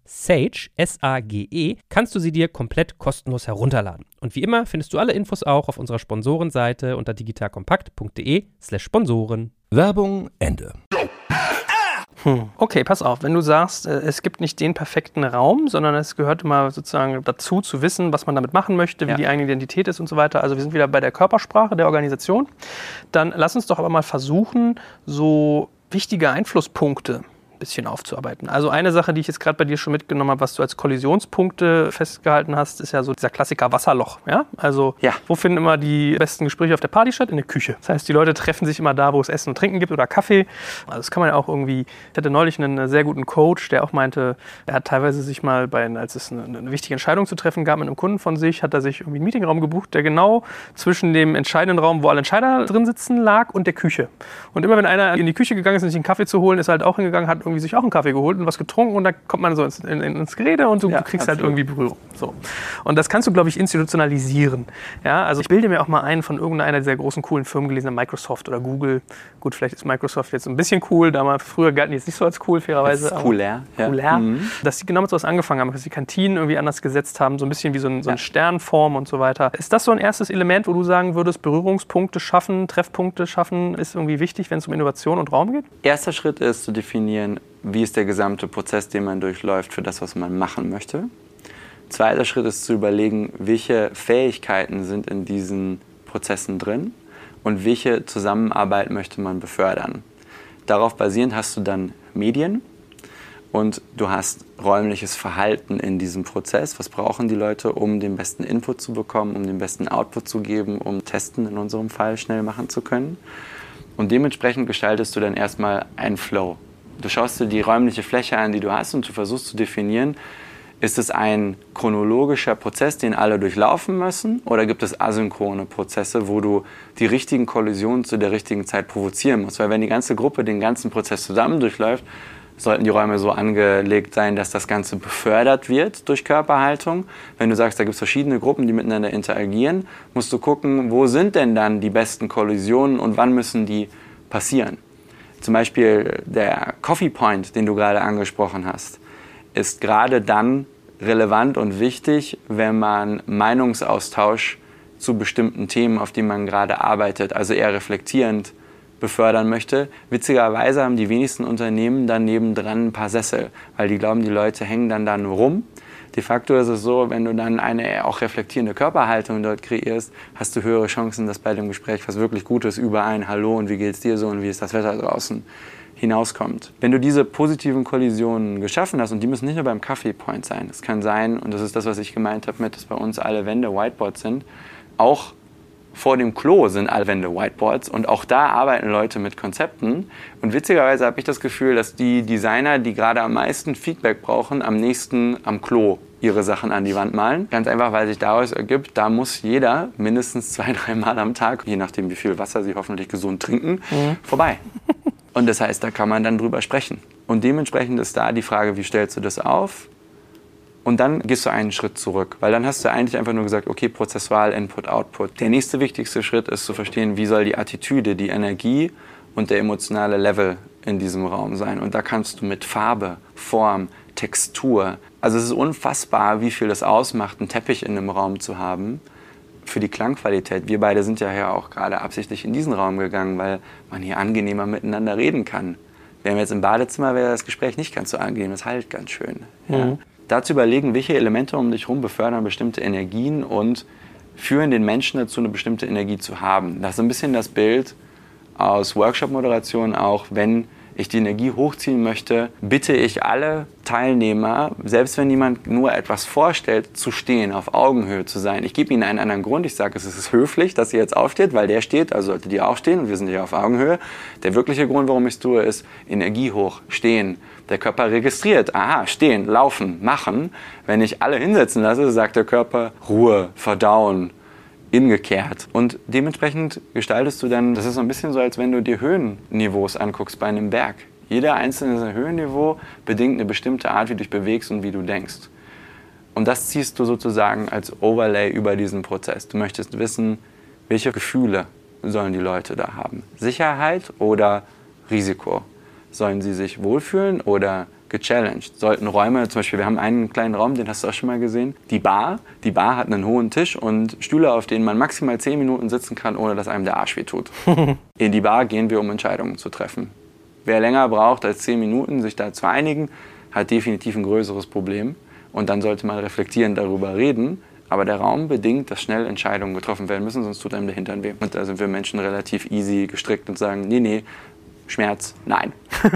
Sage, S-A-G-E, kannst du sie dir komplett kostenlos herunterladen. Und wie immer findest du alle Infos auch auf unserer Sponsorenseite unter digitalkompakt.de slash Sponsoren. Werbung Ende. Okay, pass auf. Wenn du sagst, äh, es gibt nicht den perfekten Raum, sondern es gehört immer sozusagen dazu, zu wissen, was man damit machen möchte, wie Ja. die eigene Identität ist und so weiter. Also wir sind wieder bei der Körpersprache der Organisation. Dann lass uns doch aber mal versuchen, so wichtige Einflusspunkte, bisschen aufzuarbeiten. Also eine Sache, die ich jetzt gerade bei dir schon mitgenommen habe, was du als Kollisionspunkte festgehalten hast, ist ja so dieser Klassiker Wasserloch. Ja? Also Ja. wo finden immer die besten Gespräche auf der Party statt? In der Küche. Das heißt, die Leute treffen sich immer da, wo es Essen und Trinken gibt oder Kaffee. Also das kann man ja auch irgendwie. Ich hatte neulich einen sehr guten Coach, der auch meinte, er hat teilweise sich mal bei, als es eine, eine wichtige Entscheidung zu treffen gab mit einem Kunden von sich, hat er sich irgendwie einen Meetingraum gebucht, der genau zwischen dem entscheidenden Raum, wo alle Entscheider drin sitzen, lag und der Küche. Und immer wenn einer in die Küche gegangen ist, um sich einen Kaffee zu holen, ist er halt auch hingegangen, hat irgendwie sich auch einen Kaffee geholt und was getrunken und da kommt man so ins, in, ins Gerede und du Ja, kriegst halt absolut. irgendwie Berührung. So. Und das kannst du, glaube ich, institutionalisieren. Ja, also ich bilde mir auch mal ein von irgendeiner dieser großen coolen Firmen gelesen, Microsoft oder Google. Gut, vielleicht ist Microsoft jetzt ein bisschen cool, damals früher galten die jetzt nicht so als cool, fairerweise. Das ist cooler, ja. Cooler. Mhm. Dass die genau mit sowas angefangen haben, dass die Kantinen irgendwie anders gesetzt haben, so ein bisschen wie so, ein, so eine Sternform und so weiter. Ist das so ein erstes Element, wo du sagen würdest, Berührungspunkte schaffen, Treffpunkte schaffen, ist irgendwie wichtig, wenn es um Innovation und Raum geht? Erster Schritt ist zu definieren, wie ist der gesamte Prozess, den man durchläuft für das, was man machen möchte. Zweiter Schritt ist zu überlegen, welche Fähigkeiten sind in diesen Prozessen drin und welche Zusammenarbeit möchte man befördern. Darauf basierend hast du dann Medien und du hast räumliches Verhalten in diesem Prozess. Was brauchen die Leute, um den besten Input zu bekommen, um den besten Output zu geben, um Testen in unserem Fall schnell machen zu können? Und dementsprechend gestaltest du dann erstmal einen Flow. Du schaust dir die räumliche Fläche an, die du hast und du versuchst zu definieren, ist es ein chronologischer Prozess, den alle durchlaufen müssen? Oder gibt es asynchrone Prozesse, wo du die richtigen Kollisionen zu der richtigen Zeit provozieren musst? Weil wenn die ganze Gruppe den ganzen Prozess zusammen durchläuft, sollten die Räume so angelegt sein, dass das Ganze befördert wird durch Körperhaltung. Wenn du sagst, da gibt es verschiedene Gruppen, die miteinander interagieren, musst du gucken, wo sind denn dann die besten Kollisionen und wann müssen die passieren. Zum Beispiel der Coffee Point, den du gerade angesprochen hast, ist gerade dann relevant und wichtig, wenn man Meinungsaustausch zu bestimmten Themen, auf die man gerade arbeitet, also eher reflektierend befördern möchte. Witzigerweise haben die wenigsten Unternehmen dann nebendran ein paar Sessel, weil die glauben, die Leute hängen dann da nur rum. De facto ist es so, wenn du dann eine auch reflektierende Körperhaltung dort kreierst, hast du höhere Chancen, dass bei dem Gespräch was wirklich Gutes über ein Hallo und wie geht's dir so und wie ist das Wetter draußen hinauskommt. Wenn du diese positiven Kollisionen geschaffen hast, und die müssen nicht nur beim Coffee Point sein, es kann sein, und das ist das, was ich gemeint habe mit, dass bei uns alle Wände Whiteboards sind, auch vor dem Klo sind alle Wände Whiteboards und auch da arbeiten Leute mit Konzepten. Und witzigerweise habe ich das Gefühl, dass die Designer, die gerade am meisten Feedback brauchen, am nächsten am Klo ihre Sachen an die Wand malen. Ganz einfach, weil sich daraus ergibt, da muss jeder mindestens zwei, dreimal am Tag, je nachdem wie viel Wasser sie hoffentlich gesund trinken, vorbei. Und das heißt, da kann man dann drüber sprechen. Und dementsprechend ist da die Frage, wie stellst du das auf? Und dann gehst du einen Schritt zurück, weil dann hast du eigentlich einfach nur gesagt, okay, prozessual, Input, Output. Der nächste wichtigste Schritt ist zu verstehen, wie soll die Attitüde, die Energie und der emotionale Level in diesem Raum sein. Und da kannst du mit Farbe, Form, Textur, also es ist unfassbar, wie viel das ausmacht, einen Teppich in einem Raum zu haben für die Klangqualität. Wir beide sind ja hier auch gerade absichtlich in diesen Raum gegangen, weil man hier angenehmer miteinander reden kann. Wären wir jetzt im Badezimmer, wäre das Gespräch nicht ganz so angenehm. Das halt ganz schön. Ja. Dazu überlegen, welche Elemente um dich herum befördern bestimmte Energien und führen den Menschen dazu, eine bestimmte Energie zu haben. Das ist ein bisschen das Bild aus Workshop-Moderation auch, wenn ich die Energie hochziehen möchte, bitte ich alle Teilnehmer, selbst wenn jemand nur etwas vorstellt, zu stehen, auf Augenhöhe zu sein. Ich gebe ihnen einen anderen Grund. Ich sage, es ist höflich, dass ihr jetzt aufsteht, weil der steht, also solltet ihr auch stehen und wir sind hier auf Augenhöhe. Der wirkliche Grund, warum ich es tue, ist Energie hoch, stehen. Der Körper registriert, aha, stehen, laufen, machen. Wenn ich alle hinsetzen lasse, sagt der Körper Ruhe, verdauen, ingekehrt. Und dementsprechend gestaltest du dann, das ist so ein bisschen so, als wenn du dir Höhenniveaus anguckst bei einem Berg. Jeder einzelne Höhenniveau bedingt eine bestimmte Art, wie du dich bewegst und wie du denkst. Und das ziehst du sozusagen als Overlay über diesen Prozess. Du möchtest wissen, welche Gefühle sollen die Leute da haben. Sicherheit oder Risiko? Sollen sie sich wohlfühlen oder gechallenged? Sollten Räume, zum Beispiel, wir haben einen kleinen Raum, den hast du auch schon mal gesehen, die Bar. Die Bar hat einen hohen Tisch und Stühle, auf denen man maximal 10 Minuten sitzen kann, ohne dass einem der Arsch wehtut. In die Bar gehen wir, um Entscheidungen zu treffen. Wer länger braucht als 10 Minuten, sich da zu einigen, hat definitiv ein größeres Problem. Und dann sollte man reflektierend darüber reden. Aber der Raum bedingt, dass schnell Entscheidungen getroffen werden müssen, sonst tut einem der Hintern weh. Und da sind wir Menschen relativ easy gestrickt und sagen, nee, nee, Schmerz, nein.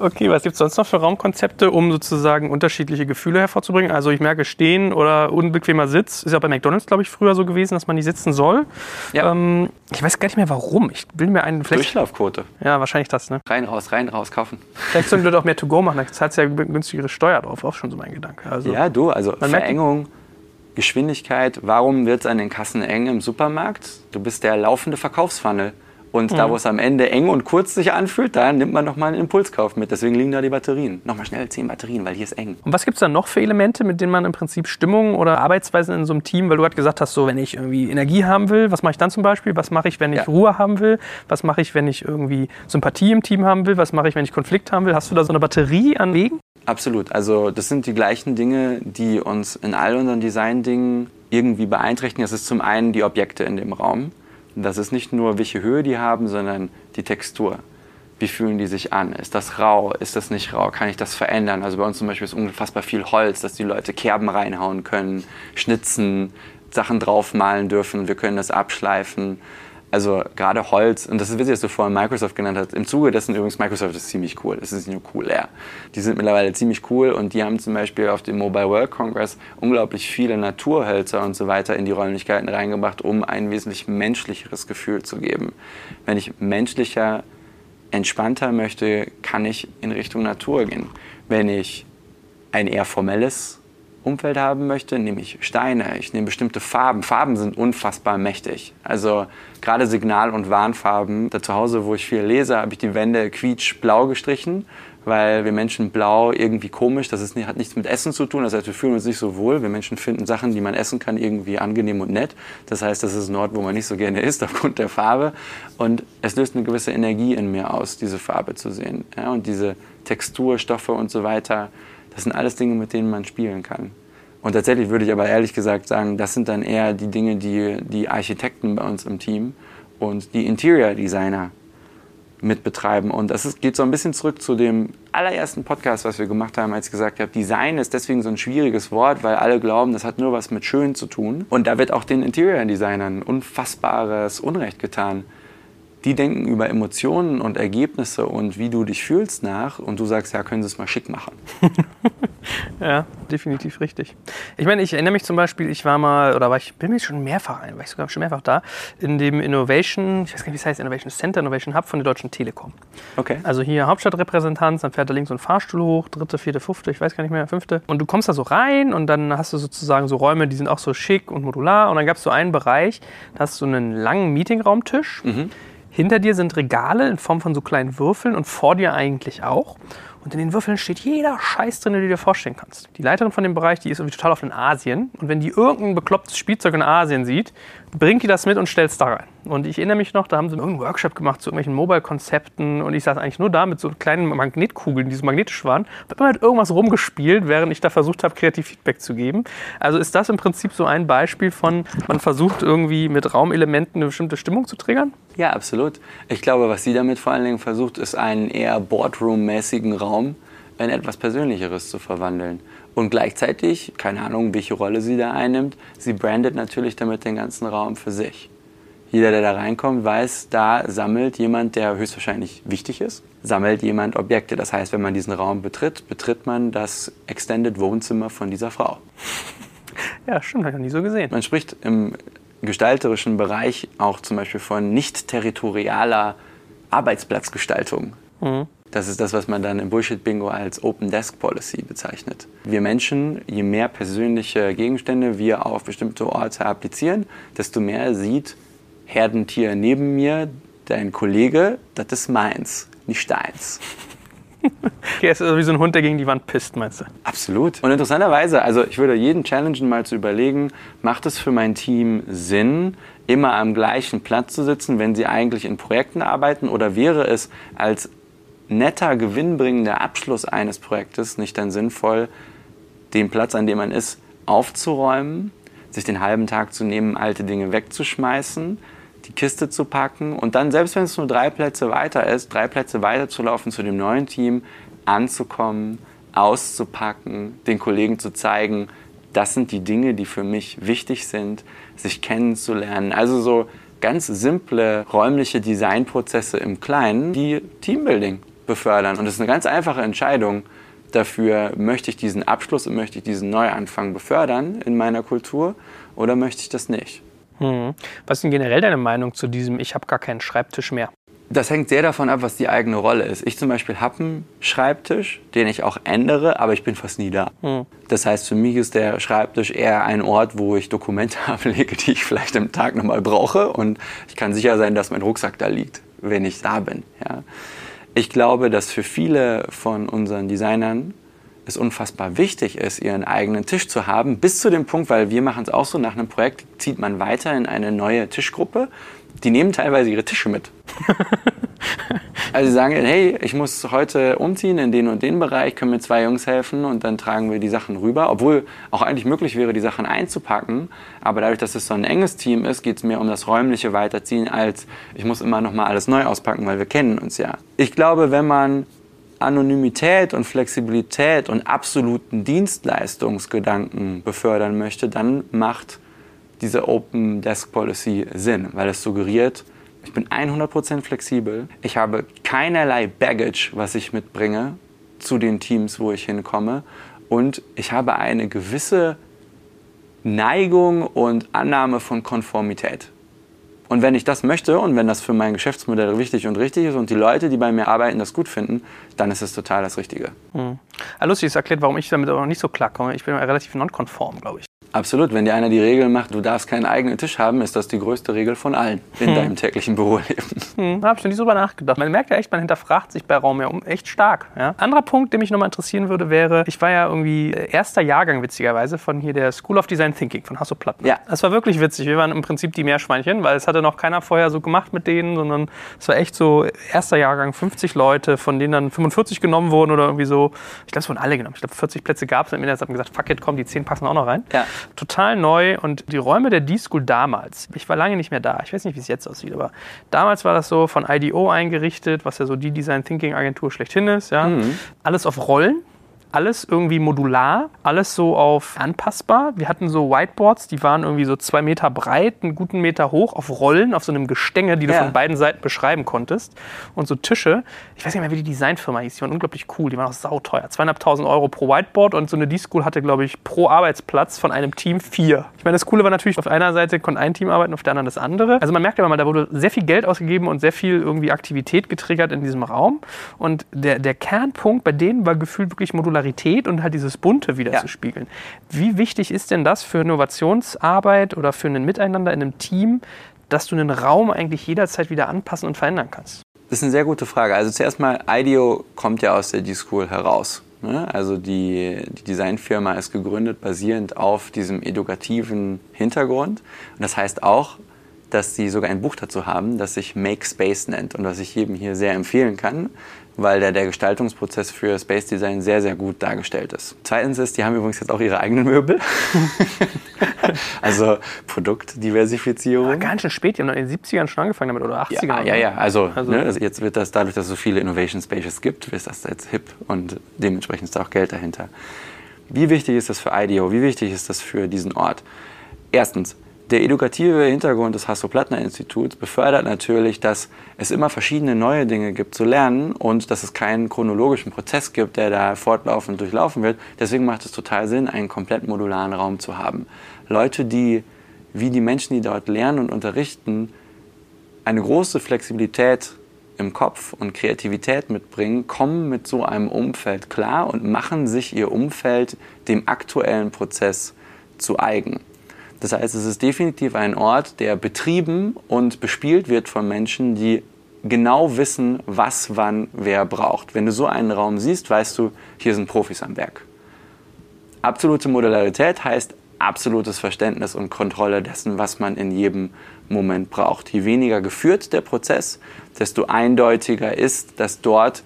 Okay, was gibt es sonst noch für Raumkonzepte, um sozusagen unterschiedliche Gefühle hervorzubringen? Also ich merke, stehen oder unbequemer Sitz. Ist ja bei McDonalds, glaube ich, früher so gewesen, dass man nicht sitzen soll. Ja. Ähm, ich weiß gar nicht mehr warum. Ich will mir einen vielleicht. Durchlaufquote. Ja, wahrscheinlich das, ne? Rein, raus, rein, raus, kaufen. Vielleicht sollten wir doch mehr To-Go machen. Da zahlst du ja günstigere Steuer drauf. Auch schon so mein Gedanke. Also, Ja, du, also Verengung, Geschwindigkeit. Warum wird es an den Kassen eng im Supermarkt? Du bist der laufende Verkaufsfunnel. Und Mhm. da, wo es am Ende eng und kurz sich anfühlt, da nimmt man nochmal einen Impulskauf mit. Deswegen liegen da die Batterien. Nochmal schnell zehn Batterien, weil hier ist eng. Und was gibt es da noch für Elemente, mit denen man im Prinzip Stimmung oder Arbeitsweisen in so einem Team, weil du gerade gesagt hast, so wenn ich irgendwie Energie haben will, was mache ich dann zum Beispiel? Was mache ich, wenn ich Ja. Ruhe haben will? Was mache ich, wenn ich irgendwie Sympathie im Team haben will? Was mache ich, wenn ich Konflikt haben will? Hast du da so eine Batterie an Wegen? Absolut. Also das sind die gleichen Dinge, die uns in all unseren Design-Dingen irgendwie beeinträchtigen. Das ist zum einen die Objekte in dem Raum. Das ist nicht nur, welche Höhe die haben, sondern die Textur. Wie fühlen die sich an? Ist das rau? Ist das nicht rau? Kann ich das verändern? Also bei uns zum Beispiel ist unfassbar viel Holz, dass die Leute Kerben reinhauen können, schnitzen, Sachen draufmalen dürfen. Wir können das abschleifen. Also gerade Holz, und das ist witzig, dass du vorhin Microsoft genannt hast. Im Zuge dessen übrigens, Microsoft ist ziemlich cool. Das ist nur cool, ja. Die sind mittlerweile ziemlich cool und die haben zum Beispiel auf dem Mobile World Congress unglaublich viele Naturhölzer und so weiter in die Räumlichkeiten reingebracht, um ein wesentlich menschlicheres Gefühl zu geben. Wenn ich menschlicher, entspannter möchte, kann ich in Richtung Natur gehen. Wenn ich ein eher formelles Umfeld haben möchte, nehme ich Steine, ich nehme bestimmte Farben. Farben sind unfassbar mächtig. Also gerade Signal- und Warnfarben. Da zu Hause, wo ich viel lese, habe ich die Wände quietschblau gestrichen, weil wir Menschen blau irgendwie komisch, das ist, hat nichts mit Essen zu tun. Das heißt, wir fühlen uns nicht so wohl. Wir Menschen finden Sachen, die man essen kann, irgendwie angenehm und nett. Das heißt, das ist ein Ort, wo man nicht so gerne isst aufgrund der Farbe. Und es löst eine gewisse Energie in mir aus, diese Farbe zu sehen. Ja, und diese Textur, Stoffe und so weiter. Das sind alles Dinge, mit denen man spielen kann. Und tatsächlich würde ich aber ehrlich gesagt sagen, das sind dann eher die Dinge, die die Architekten bei uns im Team und die Interior Designer mit betreiben. Und das ist, geht so ein bisschen zurück zu dem allerersten Podcast, was wir gemacht haben, als ich gesagt habe, Design ist deswegen so ein schwieriges Wort, weil alle glauben, das hat nur was mit schön zu tun. Und da wird auch den Interior Designern unfassbares Unrecht getan. Die denken über Emotionen und Ergebnisse und wie du dich fühlst nach und du sagst, ja, können sie es mal schick machen. Ja, definitiv richtig. Ich meine, ich erinnere mich zum Beispiel, ich war mal, oder war ich, bin mir schon mehrfach ein, war ich sogar schon mehrfach da, in dem Innovation, ich weiß gar nicht, wie es heißt, Innovation Center, Innovation Hub von der Deutschen Telekom. Okay. Also hier Hauptstadtrepräsentanz, dann fährt da links so ein Fahrstuhl hoch, dritte, vierte, fünfte, ich weiß gar nicht mehr, fünfte. Und du kommst da so rein und dann hast du sozusagen so Räume, die sind auch so schick und modular. Und dann gab es so einen Bereich, da hast du einen langen Meetingraumtisch. Hinter dir sind Regale in Form von so kleinen Würfeln und vor dir eigentlich auch. Und in den Würfeln steht jeder Scheiß drin, den du dir vorstellen kannst. Die Leiterin von dem Bereich, die ist irgendwie total oft in Asien. Und wenn die irgendein beklopptes Spielzeug in Asien sieht, bringt die das mit und stellt es da rein. Und ich erinnere mich noch, da haben sie irgendeinen Workshop gemacht zu irgendwelchen Mobile-Konzepten. Und ich saß eigentlich nur da mit so kleinen Magnetkugeln, die so magnetisch waren. Und hab immer mit irgendwas rumgespielt, während ich da versucht habe, kreativ Feedback zu geben. Also ist das im Prinzip so ein Beispiel von, man versucht irgendwie mit Raumelementen eine bestimmte Stimmung zu triggern? Ja, absolut. Ich glaube, was sie damit vor allen Dingen versucht, ist einen eher Boardroom-mäßigen Raum in etwas Persönlicheres zu verwandeln. Und gleichzeitig, keine Ahnung, welche Rolle sie da einnimmt, sie brandet natürlich damit den ganzen Raum für sich. Jeder, der da reinkommt, weiß, da sammelt jemand, der höchstwahrscheinlich wichtig ist, sammelt jemand Objekte. Das heißt, wenn man diesen Raum betritt, betritt man das Extended Wohnzimmer von dieser Frau. Ja, stimmt, habe ich noch nie so gesehen. Man spricht im gestalterischen Bereich auch zum Beispiel von nicht territorialer Arbeitsplatzgestaltung. Das ist das, was man dann im Bullshit-Bingo als Open Desk Policy bezeichnet. Wir Menschen, je mehr persönliche Gegenstände wir auf bestimmte Orte applizieren, desto mehr sieht Herdentier neben mir, dein Kollege, das ist meins, nicht deins. Okay, es ist wie so ein Hund, der gegen die Wand pisst, meinst du? Absolut. Und interessanterweise, also ich würde jeden challengen, mal zu überlegen, macht es für mein Team Sinn, immer am gleichen Platz zu sitzen, wenn sie eigentlich in Projekten arbeiten? Oder wäre es als netter, gewinnbringender Abschluss eines Projektes nicht dann sinnvoll, den Platz, an dem man ist, aufzuräumen, sich den halben Tag zu nehmen, alte Dinge wegzuschmeißen, die Kiste zu packen und dann, selbst wenn es nur drei Plätze weiter ist, drei Plätze weiter zu laufen zu dem neuen Team, anzukommen, auszupacken, den Kollegen zu zeigen, das sind die Dinge, die für mich wichtig sind, sich kennenzulernen. Also so ganz simple räumliche Designprozesse im Kleinen, die Teambuilding befördern. Und das ist eine ganz einfache Entscheidung dafür, möchte ich diesen Abschluss und möchte ich diesen Neuanfang befördern in meiner Kultur oder möchte ich das nicht. Hm. Was ist denn generell deine Meinung zu diesem, ich habe gar keinen Schreibtisch mehr? Das hängt sehr davon ab, was die eigene Rolle ist. Ich zum Beispiel habe einen Schreibtisch, den ich auch ändere, aber ich bin fast nie da. Hm. Das heißt, für mich ist der Schreibtisch eher ein Ort, wo ich Dokumente ablege, die ich vielleicht am Tag nochmal brauche. Und ich kann sicher sein, dass mein Rucksack da liegt, wenn ich da bin. Ja. Ich glaube, dass für viele von unseren Designern es unfassbar wichtig ist, ihren eigenen Tisch zu haben, bis zu dem Punkt, weil wir machen es auch so, nach einem Projekt zieht man weiter in eine neue Tischgruppe die nehmen teilweise ihre Tische mit. also sie sagen, hey, ich muss heute umziehen in den und den Bereich, können mir zwei Jungs helfen und dann tragen wir die Sachen rüber. Obwohl auch eigentlich möglich wäre, die Sachen einzupacken. Aber dadurch, dass es so ein enges Team ist, geht es mir um das räumliche Weiterziehen, als ich muss immer noch mal alles neu auspacken, weil wir kennen uns ja. Ich glaube, wenn man Anonymität und Flexibilität und absoluten Dienstleistungsgedanken befördern möchte, dann macht diese Open Desk Policy Sinn, weil es suggeriert, ich bin 100% flexibel, ich habe keinerlei Baggage, was ich mitbringe zu den Teams, wo ich hinkomme und ich habe eine gewisse Neigung und Annahme von Konformität. Und wenn ich das möchte und wenn das für mein Geschäftsmodell wichtig und richtig ist und die Leute, die bei mir arbeiten, das gut finden, dann ist es total das Richtige. Mhm. Lustig, das erklärt, warum ich damit aber noch nicht so klarkomme. Ich bin relativ nonkonform, glaube ich. Absolut. Wenn dir einer die Regel macht, du darfst keinen eigenen Tisch haben, ist das die größte Regel von allen in hm. deinem täglichen Büroleben. Hm, da habe ich noch nicht drüber nachgedacht. Man merkt ja echt, man hinterfragt sich bei Raum ja echt stark. Ja? Anderer Punkt, der mich nochmal interessieren würde, wäre, ich war ja irgendwie erster Jahrgang, witzigerweise, von hier der School of Design Thinking von Hasso Platten. Ja. Das war wirklich witzig. Wir waren im Prinzip die Meerschweinchen, weil es hatte noch keiner vorher so gemacht mit denen, sondern es war echt so erster Jahrgang, 50 Leute, von denen dann 45 genommen wurden oder irgendwie so. Ich glaube, es wurden alle genommen. Ich glaube, 40 Plätze gab es. Und wir haben gesagt, fuck it, komm, die 10 passen auch noch rein. Ja. Total neu und die Räume der D-School damals, ich war lange nicht mehr da, ich weiß nicht, wie es jetzt aussieht, aber damals war das so von IDO eingerichtet, was ja so die Design Thinking Agentur schlechthin ist, ja. Mhm. Alles auf Rollen alles irgendwie modular, alles so auf anpassbar. Wir hatten so Whiteboards, die waren irgendwie so zwei Meter breit, einen guten Meter hoch, auf Rollen, auf so einem Gestänge, die du ja. von beiden Seiten beschreiben konntest. Und so Tische, ich weiß nicht mehr, wie die Designfirma hieß, die waren unglaublich cool, die waren auch sauteuer. Zweieinhalbtausend Euro pro Whiteboard und so eine D-School hatte, glaube ich, pro Arbeitsplatz von einem Team vier. Ich meine, das Coole war natürlich, auf einer Seite konnte ein Team arbeiten, auf der anderen das andere. Also man merkt aber mal, da wurde sehr viel Geld ausgegeben und sehr viel irgendwie Aktivität getriggert in diesem Raum. Und der, der Kernpunkt bei denen war gefühlt wirklich modular Modularität und halt dieses Bunte wieder ja. zu spiegeln. Wie wichtig ist denn das für Innovationsarbeit oder für ein Miteinander in einem Team, dass du einen Raum eigentlich jederzeit wieder anpassen und verändern kannst? Das ist eine sehr gute Frage. Also zuerst mal, IDEO kommt ja aus der D-School heraus. Ne? Also die, die Designfirma ist gegründet basierend auf diesem edukativen Hintergrund. Und das heißt auch, dass sie sogar ein Buch dazu haben, das sich Make Space nennt und was ich jedem hier sehr empfehlen kann, weil der, der Gestaltungsprozess für Space Design sehr, sehr gut dargestellt ist. Zweitens ist, die haben übrigens jetzt auch ihre eigenen Möbel. also Produktdiversifizierung. Ja, ganz schön spät, die haben in den 70ern schon angefangen damit oder 80ern. Ja, ja, ja. Also, also ne, also jetzt wird das dadurch, dass es so viele Innovation Spaces gibt, ist das jetzt hip und dementsprechend ist da auch Geld dahinter. Wie wichtig ist das für IDEO? Wie wichtig ist das für diesen Ort? Erstens, der edukative Hintergrund des Hasso-Plattner-Instituts befördert natürlich, dass es immer verschiedene neue Dinge gibt zu lernen und dass es keinen chronologischen Prozess gibt, der da fortlaufend durchlaufen wird. Deswegen macht es total Sinn, einen komplett modularen Raum zu haben. Leute, die wie die Menschen, die dort lernen und unterrichten, eine große Flexibilität im Kopf und Kreativität mitbringen, kommen mit so einem Umfeld klar und machen sich ihr Umfeld dem aktuellen Prozess zu eigen. Das heißt, es ist definitiv ein Ort, der betrieben und bespielt wird von Menschen, die genau wissen, was wann wer braucht. Wenn du so einen Raum siehst, weißt du, hier sind Profis am Werk. Absolute Modularität heißt absolutes Verständnis und Kontrolle dessen, was man in jedem Moment braucht. Je weniger geführt der Prozess, desto eindeutiger ist, dass dort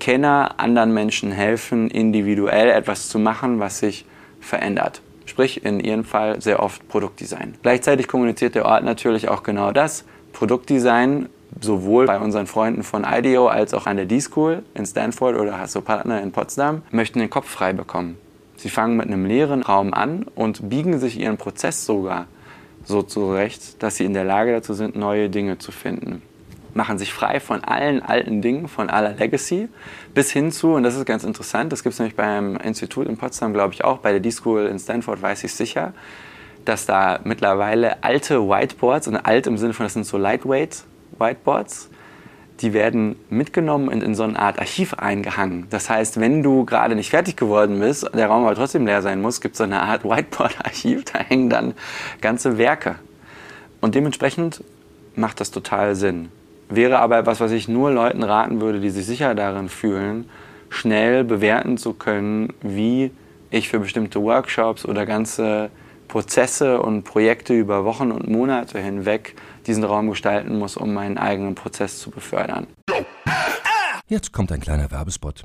Kenner anderen Menschen helfen, individuell etwas zu machen, was sich verändert sprich in Ihrem Fall sehr oft Produktdesign. Gleichzeitig kommuniziert der Ort natürlich auch genau das. Produktdesign sowohl bei unseren Freunden von IDEO als auch an der D-School in Stanford oder Hasso Partner in Potsdam möchten den Kopf frei bekommen. Sie fangen mit einem leeren Raum an und biegen sich ihren Prozess sogar so zurecht, dass sie in der Lage dazu sind, neue Dinge zu finden. Machen sich frei von allen alten Dingen, von aller Legacy, bis hin zu, und das ist ganz interessant, das gibt es nämlich beim Institut in Potsdam, glaube ich auch, bei der D-School in Stanford weiß ich sicher, dass da mittlerweile alte Whiteboards, und alt im Sinne von, das sind so Lightweight Whiteboards, die werden mitgenommen und in so eine Art Archiv eingehangen. Das heißt, wenn du gerade nicht fertig geworden bist, der Raum aber trotzdem leer sein muss, gibt es so eine Art Whiteboard-Archiv, da hängen dann ganze Werke. Und dementsprechend macht das total Sinn. Wäre aber etwas, was ich nur Leuten raten würde, die sich sicher darin fühlen, schnell bewerten zu können, wie ich für bestimmte Workshops oder ganze Prozesse und Projekte über Wochen und Monate hinweg diesen Raum gestalten muss, um meinen eigenen Prozess zu befördern. Jetzt kommt ein kleiner Werbespot.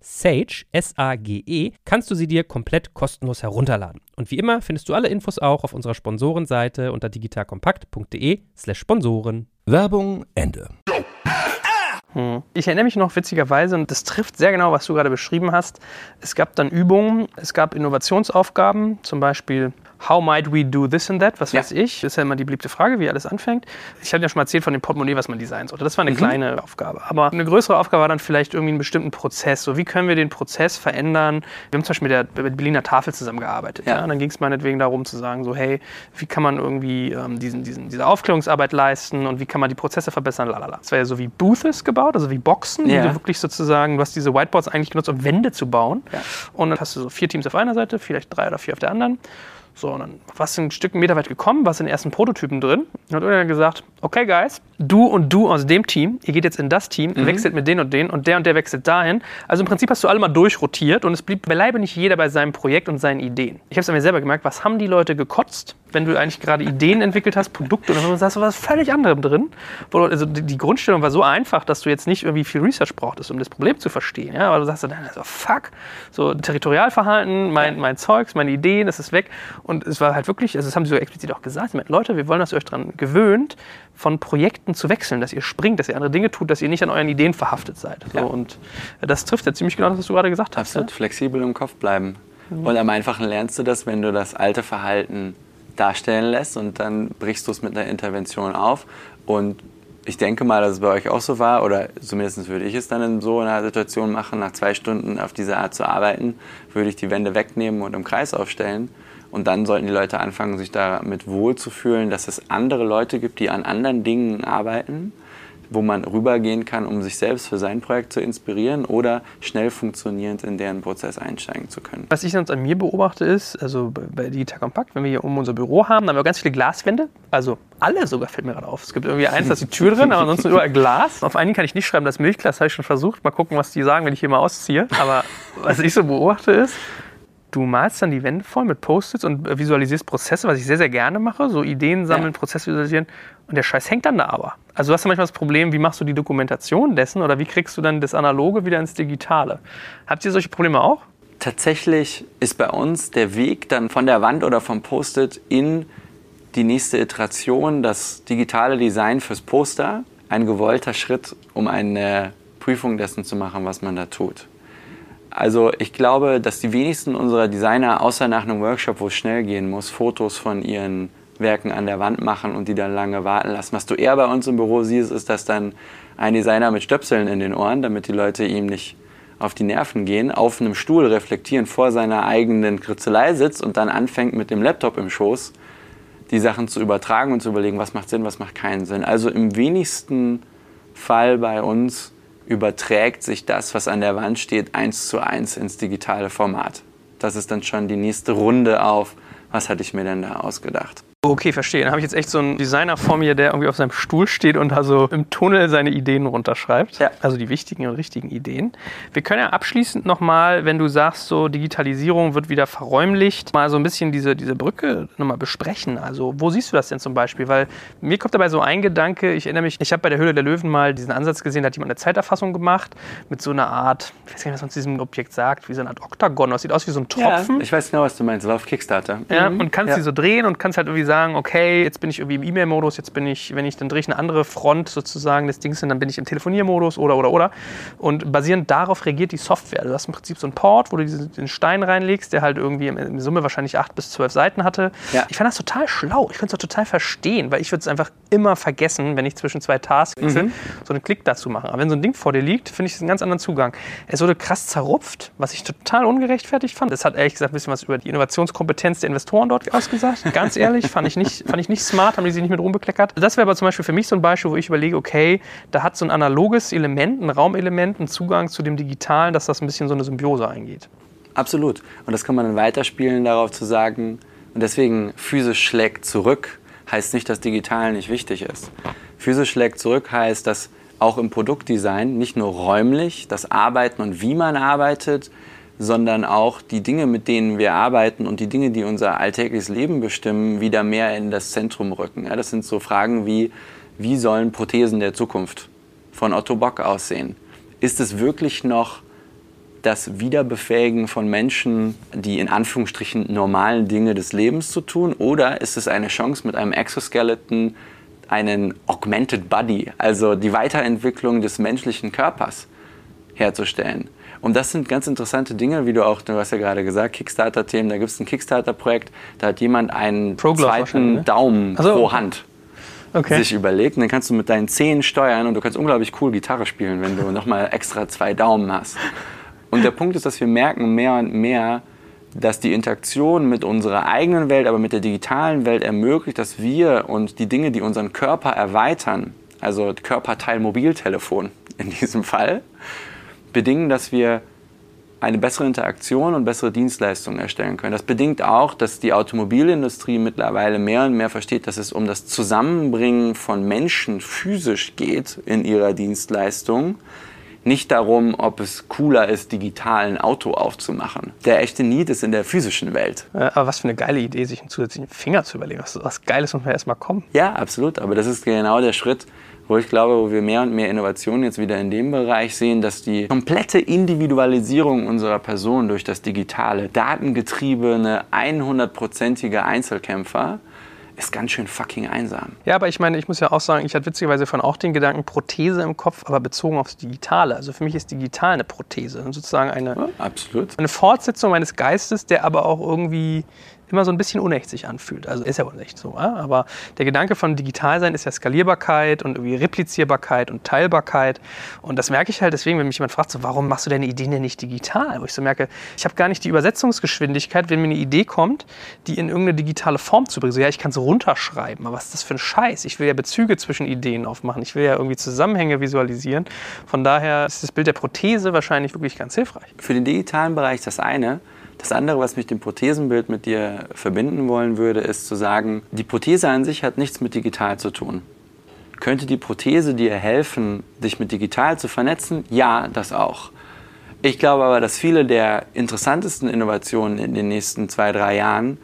Sage, S-A-G-E, kannst du sie dir komplett kostenlos herunterladen. Und wie immer findest du alle Infos auch auf unserer Sponsorenseite unter digitalkompakt.de slash Sponsoren. Werbung Ende. Hm. Ich erinnere mich noch witzigerweise, und das trifft sehr genau, was du gerade beschrieben hast. Es gab dann Übungen, es gab Innovationsaufgaben, zum Beispiel How might we do this and that? Was ja. weiß ich? Das ist ja immer die beliebte Frage, wie alles anfängt. Ich hatte ja schon mal erzählt von dem Portemonnaie, was man designen sollte. Das war eine mhm. kleine Aufgabe. Aber eine größere Aufgabe war dann vielleicht irgendwie einen bestimmten Prozess. So, wie können wir den Prozess verändern? Wir haben zum Beispiel mit der, mit Berliner Tafel zusammengearbeitet. Ja. ja? Dann ging es meinetwegen darum zu sagen, so, hey, wie kann man irgendwie ähm, diesen, diesen, diese Aufklärungsarbeit leisten und wie kann man die Prozesse verbessern? Lalala. Das war ja so wie Booths gebaut, also wie Boxen, ja. die du wirklich sozusagen, du hast diese Whiteboards eigentlich genutzt, um Wände zu bauen. Ja. Und dann hast du so vier Teams auf einer Seite, vielleicht drei oder vier auf der anderen. So, und dann warst du ein Stück Meter weit gekommen, warst in den ersten Prototypen drin. Und hat irgendwann gesagt, okay, Guys, du und du aus dem Team, ihr geht jetzt in das Team, mhm. wechselt mit den und den und der und der wechselt dahin. Also im Prinzip hast du alle mal durchrotiert und es blieb beileibe nicht jeder bei seinem Projekt und seinen Ideen. Ich habe es an mir selber gemerkt, was haben die Leute gekotzt, wenn du eigentlich gerade Ideen entwickelt hast, Produkte und dann sagst du was völlig anderem drin. Also die Grundstellung war so einfach, dass du jetzt nicht irgendwie viel Research brauchtest, um das Problem zu verstehen. Ja? Aber du sagst dann, so, fuck, so Territorialverhalten, mein, mein Zeugs, meine Ideen, das ist weg. Und es war halt wirklich, also das haben sie so explizit auch gesagt, Leute, wir wollen, dass ihr euch daran gewöhnt, von Projekten zu wechseln, dass ihr springt, dass ihr andere Dinge tut, dass ihr nicht an euren Ideen verhaftet seid. Ja. und das trifft ja ziemlich genau das, was du gerade gesagt hast. Absolut, ja? flexibel im Kopf bleiben. Mhm. Und am einfachen lernst du das, wenn du das alte Verhalten darstellen lässt und dann brichst du es mit einer Intervention auf. Und ich denke mal, dass es bei euch auch so war, oder zumindest würde ich es dann in so einer Situation machen, nach zwei Stunden auf diese Art zu arbeiten, würde ich die Wände wegnehmen und im Kreis aufstellen und dann sollten die Leute anfangen, sich damit wohlzufühlen, dass es andere Leute gibt, die an anderen Dingen arbeiten, wo man rübergehen kann, um sich selbst für sein Projekt zu inspirieren oder schnell funktionierend in deren Prozess einsteigen zu können. Was ich sonst an mir beobachte ist, also bei Digital Compact, wenn wir hier um unser Büro haben, dann haben wir ganz viele Glaswände, also alle sogar fällt mir gerade auf. Es gibt irgendwie eins, da ist die Tür drin, aber ansonsten überall Glas. Auf einigen kann ich nicht schreiben, das Milchglas habe ich schon versucht. Mal gucken, was die sagen, wenn ich hier mal ausziehe. Aber was ich so beobachte ist, Du malst dann die Wände voll mit Post-its und visualisierst Prozesse, was ich sehr, sehr gerne mache. So Ideen sammeln, ja. Prozesse visualisieren. Und der Scheiß hängt dann da aber. Also du hast ja manchmal das Problem, wie machst du die Dokumentation dessen oder wie kriegst du dann das Analoge wieder ins Digitale? Habt ihr solche Probleme auch? Tatsächlich ist bei uns der Weg dann von der Wand oder vom Post-it in die nächste Iteration, das digitale Design fürs Poster, ein gewollter Schritt, um eine Prüfung dessen zu machen, was man da tut. Also ich glaube, dass die wenigsten unserer Designer, außer nach einem Workshop, wo es schnell gehen muss, Fotos von ihren Werken an der Wand machen und die dann lange warten lassen. Was du eher bei uns im Büro siehst, ist, dass dann ein Designer mit Stöpseln in den Ohren, damit die Leute ihm nicht auf die Nerven gehen, auf einem Stuhl reflektieren, vor seiner eigenen Kritzelei sitzt und dann anfängt mit dem Laptop im Schoß die Sachen zu übertragen und zu überlegen, was macht Sinn, was macht keinen Sinn. Also im wenigsten Fall bei uns überträgt sich das, was an der Wand steht, eins zu eins ins digitale Format. Das ist dann schon die nächste Runde auf, was hatte ich mir denn da ausgedacht. Okay, verstehe. Dann habe ich jetzt echt so einen Designer vor mir, der irgendwie auf seinem Stuhl steht und also im Tunnel seine Ideen runterschreibt. Ja. Also die wichtigen und richtigen Ideen. Wir können ja abschließend nochmal, wenn du sagst, so Digitalisierung wird wieder verräumlicht, mal so ein bisschen diese, diese Brücke nochmal besprechen. Also wo siehst du das denn zum Beispiel? Weil mir kommt dabei so ein Gedanke, ich erinnere mich, ich habe bei der Höhle der Löwen mal diesen Ansatz gesehen, da hat jemand eine Zeiterfassung gemacht mit so einer Art, ich weiß gar nicht, was man zu diesem Objekt sagt, wie so eine Art Oktagon. Das sieht aus wie so ein Tropfen. ich weiß genau, was du meinst. War auf Kickstarter. Ja, und kannst Ja. die so drehen und kannst halt irgendwie sagen, okay, jetzt bin ich irgendwie im E-Mail-Modus, jetzt bin ich, wenn ich, dann drehe ich eine andere Front sozusagen des Dings und dann bin ich im Telefoniermodus oder, oder, oder. Und basierend darauf reagiert die Software. Du hast im Prinzip so einen Port, wo du diesen, den Stein reinlegst, der halt irgendwie in, Summe wahrscheinlich acht bis zwölf Seiten hatte. Ja. Ich fand das total schlau. Ich könnte es auch total verstehen, weil ich würde es einfach immer vergessen, wenn ich zwischen zwei Tasks wechsle, so einen Klick dazu machen. Aber wenn so ein Ding vor dir liegt, finde ich es einen ganz anderen Zugang. Es wurde krass zerrupft, was ich total ungerechtfertigt fand. Es hat ehrlich gesagt ein bisschen was über die Innovationskompetenz der Investoren dort ausgesagt. Ganz ehrlich, fand ich nicht, fand ich nicht smart, haben die sich nicht mit rumbekleckert. Das wäre aber zum Beispiel für mich so ein Beispiel, wo ich überlege, okay, da hat so ein analoges Element, ein Raumelement, einen Zugang zu dem Digitalen, dass das ein bisschen so eine Symbiose eingeht. Absolut. Und das kann man dann weiterspielen, darauf zu sagen, und deswegen physisch schlägt zurück, heißt nicht, dass digital nicht wichtig ist. Physisch schlägt zurück heißt, dass auch im Produktdesign nicht nur räumlich das Arbeiten und wie man arbeitet, sondern auch die Dinge, mit denen wir arbeiten und die Dinge, die unser alltägliches Leben bestimmen, wieder mehr in das Zentrum rücken. Ja, das sind so Fragen wie, wie sollen Prothesen der Zukunft von Otto Bock aussehen? Ist es wirklich noch das Wiederbefähigen von Menschen, die in Anführungsstrichen normalen Dinge des Lebens zu tun? Oder ist es eine Chance mit einem Exoskeleton, einen Augmented Body, also die Weiterentwicklung des menschlichen Körpers herzustellen? Und das sind ganz interessante Dinge, wie du auch, du hast ja gerade gesagt, Kickstarter-Themen, da gibt es ein Kickstarter-Projekt, da hat jemand einen zweiten ne? Daumen so. pro Hand Okay. sich überlegt. Und dann kannst du mit deinen Zehen steuern und du kannst unglaublich cool Gitarre spielen, wenn du nochmal extra zwei Daumen hast. Und der Punkt ist, dass wir merken mehr und mehr, dass die Interaktion mit unserer eigenen Welt, aber mit der digitalen Welt ermöglicht, dass wir und die Dinge, die unseren Körper erweitern, also Körperteil Mobiltelefon in diesem Fall, bedingen, dass wir eine bessere Interaktion und bessere Dienstleistungen erstellen können. Das bedingt auch, dass die Automobilindustrie mittlerweile mehr und mehr versteht, dass es um das Zusammenbringen von Menschen physisch geht in ihrer Dienstleistung. Nicht darum, ob es cooler ist, digital ein Auto aufzumachen. Der echte Need ist in der physischen Welt. Äh, Aber was für eine geile Idee, sich einen zusätzlichen Finger zu überlegen. Was, was Geiles muss man erstmal kommen. Ja, absolut. Aber das ist genau der Schritt, wo ich glaube, wo wir mehr und mehr Innovationen jetzt wieder in dem Bereich sehen, dass die komplette Individualisierung unserer Person durch das Digitale, datengetriebene, 100-prozentige Einzelkämpfer, ist ganz schön fucking einsam. Ja, aber ich meine, ich muss ja auch sagen, ich hatte witzigerweise von auch den Gedanken Prothese im Kopf, aber bezogen aufs Digitale. Also für mich ist digital eine Prothese, sozusagen eine, Ja, absolut. eine Fortsetzung meines Geistes, der aber auch irgendwie immer so ein bisschen unecht sich anfühlt. Also ist ja unecht so, aber der Gedanke von digital sein ist ja Skalierbarkeit und irgendwie Replizierbarkeit und Teilbarkeit und das merke ich halt deswegen, wenn mich jemand fragt, so, warum machst du deine Ideen denn nicht digital? Wo ich so merke, ich habe gar nicht die Übersetzungsgeschwindigkeit, wenn mir eine Idee kommt, die in irgendeine digitale Form zu bringen. So, ja, ich kann es runterschreiben, aber was ist das für ein Scheiß? Ich will ja Bezüge zwischen Ideen aufmachen, ich will ja irgendwie Zusammenhänge visualisieren. Von daher ist das Bild der Prothese wahrscheinlich wirklich ganz hilfreich. Für den digitalen Bereich das eine. Das andere, was mich dem Prothesenbild mit dir verbinden wollen würde, ist zu sagen, die Prothese an sich hat nichts mit digital zu tun. Könnte die Prothese dir helfen, dich mit digital zu vernetzen? Ja, das auch. Ich glaube aber, dass viele der interessantesten Innovationen in den nächsten zwei, drei Jahren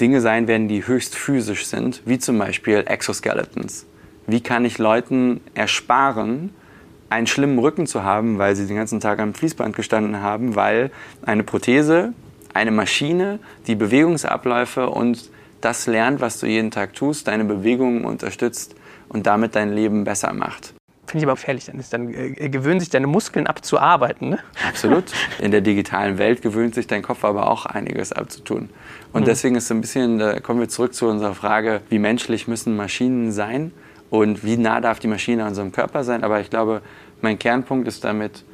Dinge sein werden, die höchst physisch sind, wie zum Beispiel Exoskeletons. Wie kann ich Leuten ersparen, einen schlimmen Rücken zu haben, weil sie den ganzen Tag am Fließband gestanden haben, weil eine Prothese, eine Maschine, die Bewegungsabläufe und das lernt, was du jeden Tag tust, deine Bewegungen unterstützt und damit dein Leben besser macht. Finde ich aber gefährlich. Dann, ist, dann äh, gewöhnen sich deine Muskeln ab zu arbeiten. Ne? Absolut. In der digitalen Welt gewöhnt sich dein Kopf aber auch einiges abzutun. Und deswegen ist so ein bisschen, da kommen wir zurück zu unserer Frage, wie menschlich müssen Maschinen sein und wie nah darf die Maschine an unserem Körper sein. Aber ich glaube, mein Kernpunkt ist damit,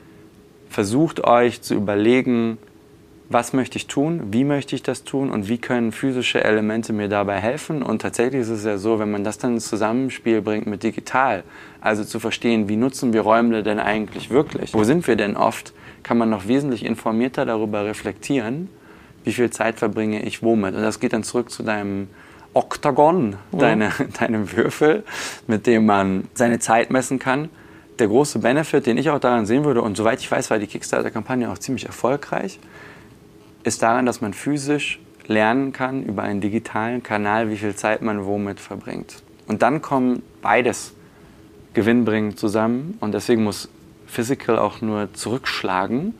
versucht euch zu überlegen, was möchte ich tun, wie möchte ich das tun und wie können physische Elemente mir dabei helfen. Und tatsächlich ist es ja so, wenn man das dann ins Zusammenspiel bringt mit digital, also zu verstehen, wie nutzen wir Räume denn eigentlich wirklich, wo sind wir denn oft, kann man noch wesentlich informierter darüber reflektieren, wie viel Zeit verbringe ich womit. Und das geht dann zurück zu deinem Oktagon, mhm. deine, deinem Würfel, mit dem man seine Zeit messen kann. Der große Benefit, den ich auch daran sehen würde, und soweit ich weiß, war die Kickstarter-Kampagne auch ziemlich erfolgreich, ist daran, dass man physisch lernen kann über einen digitalen Kanal, wie viel Zeit man womit verbringt. Und dann kommen beides gewinnbringend zusammen und deswegen muss Physical auch nur zurückschlagen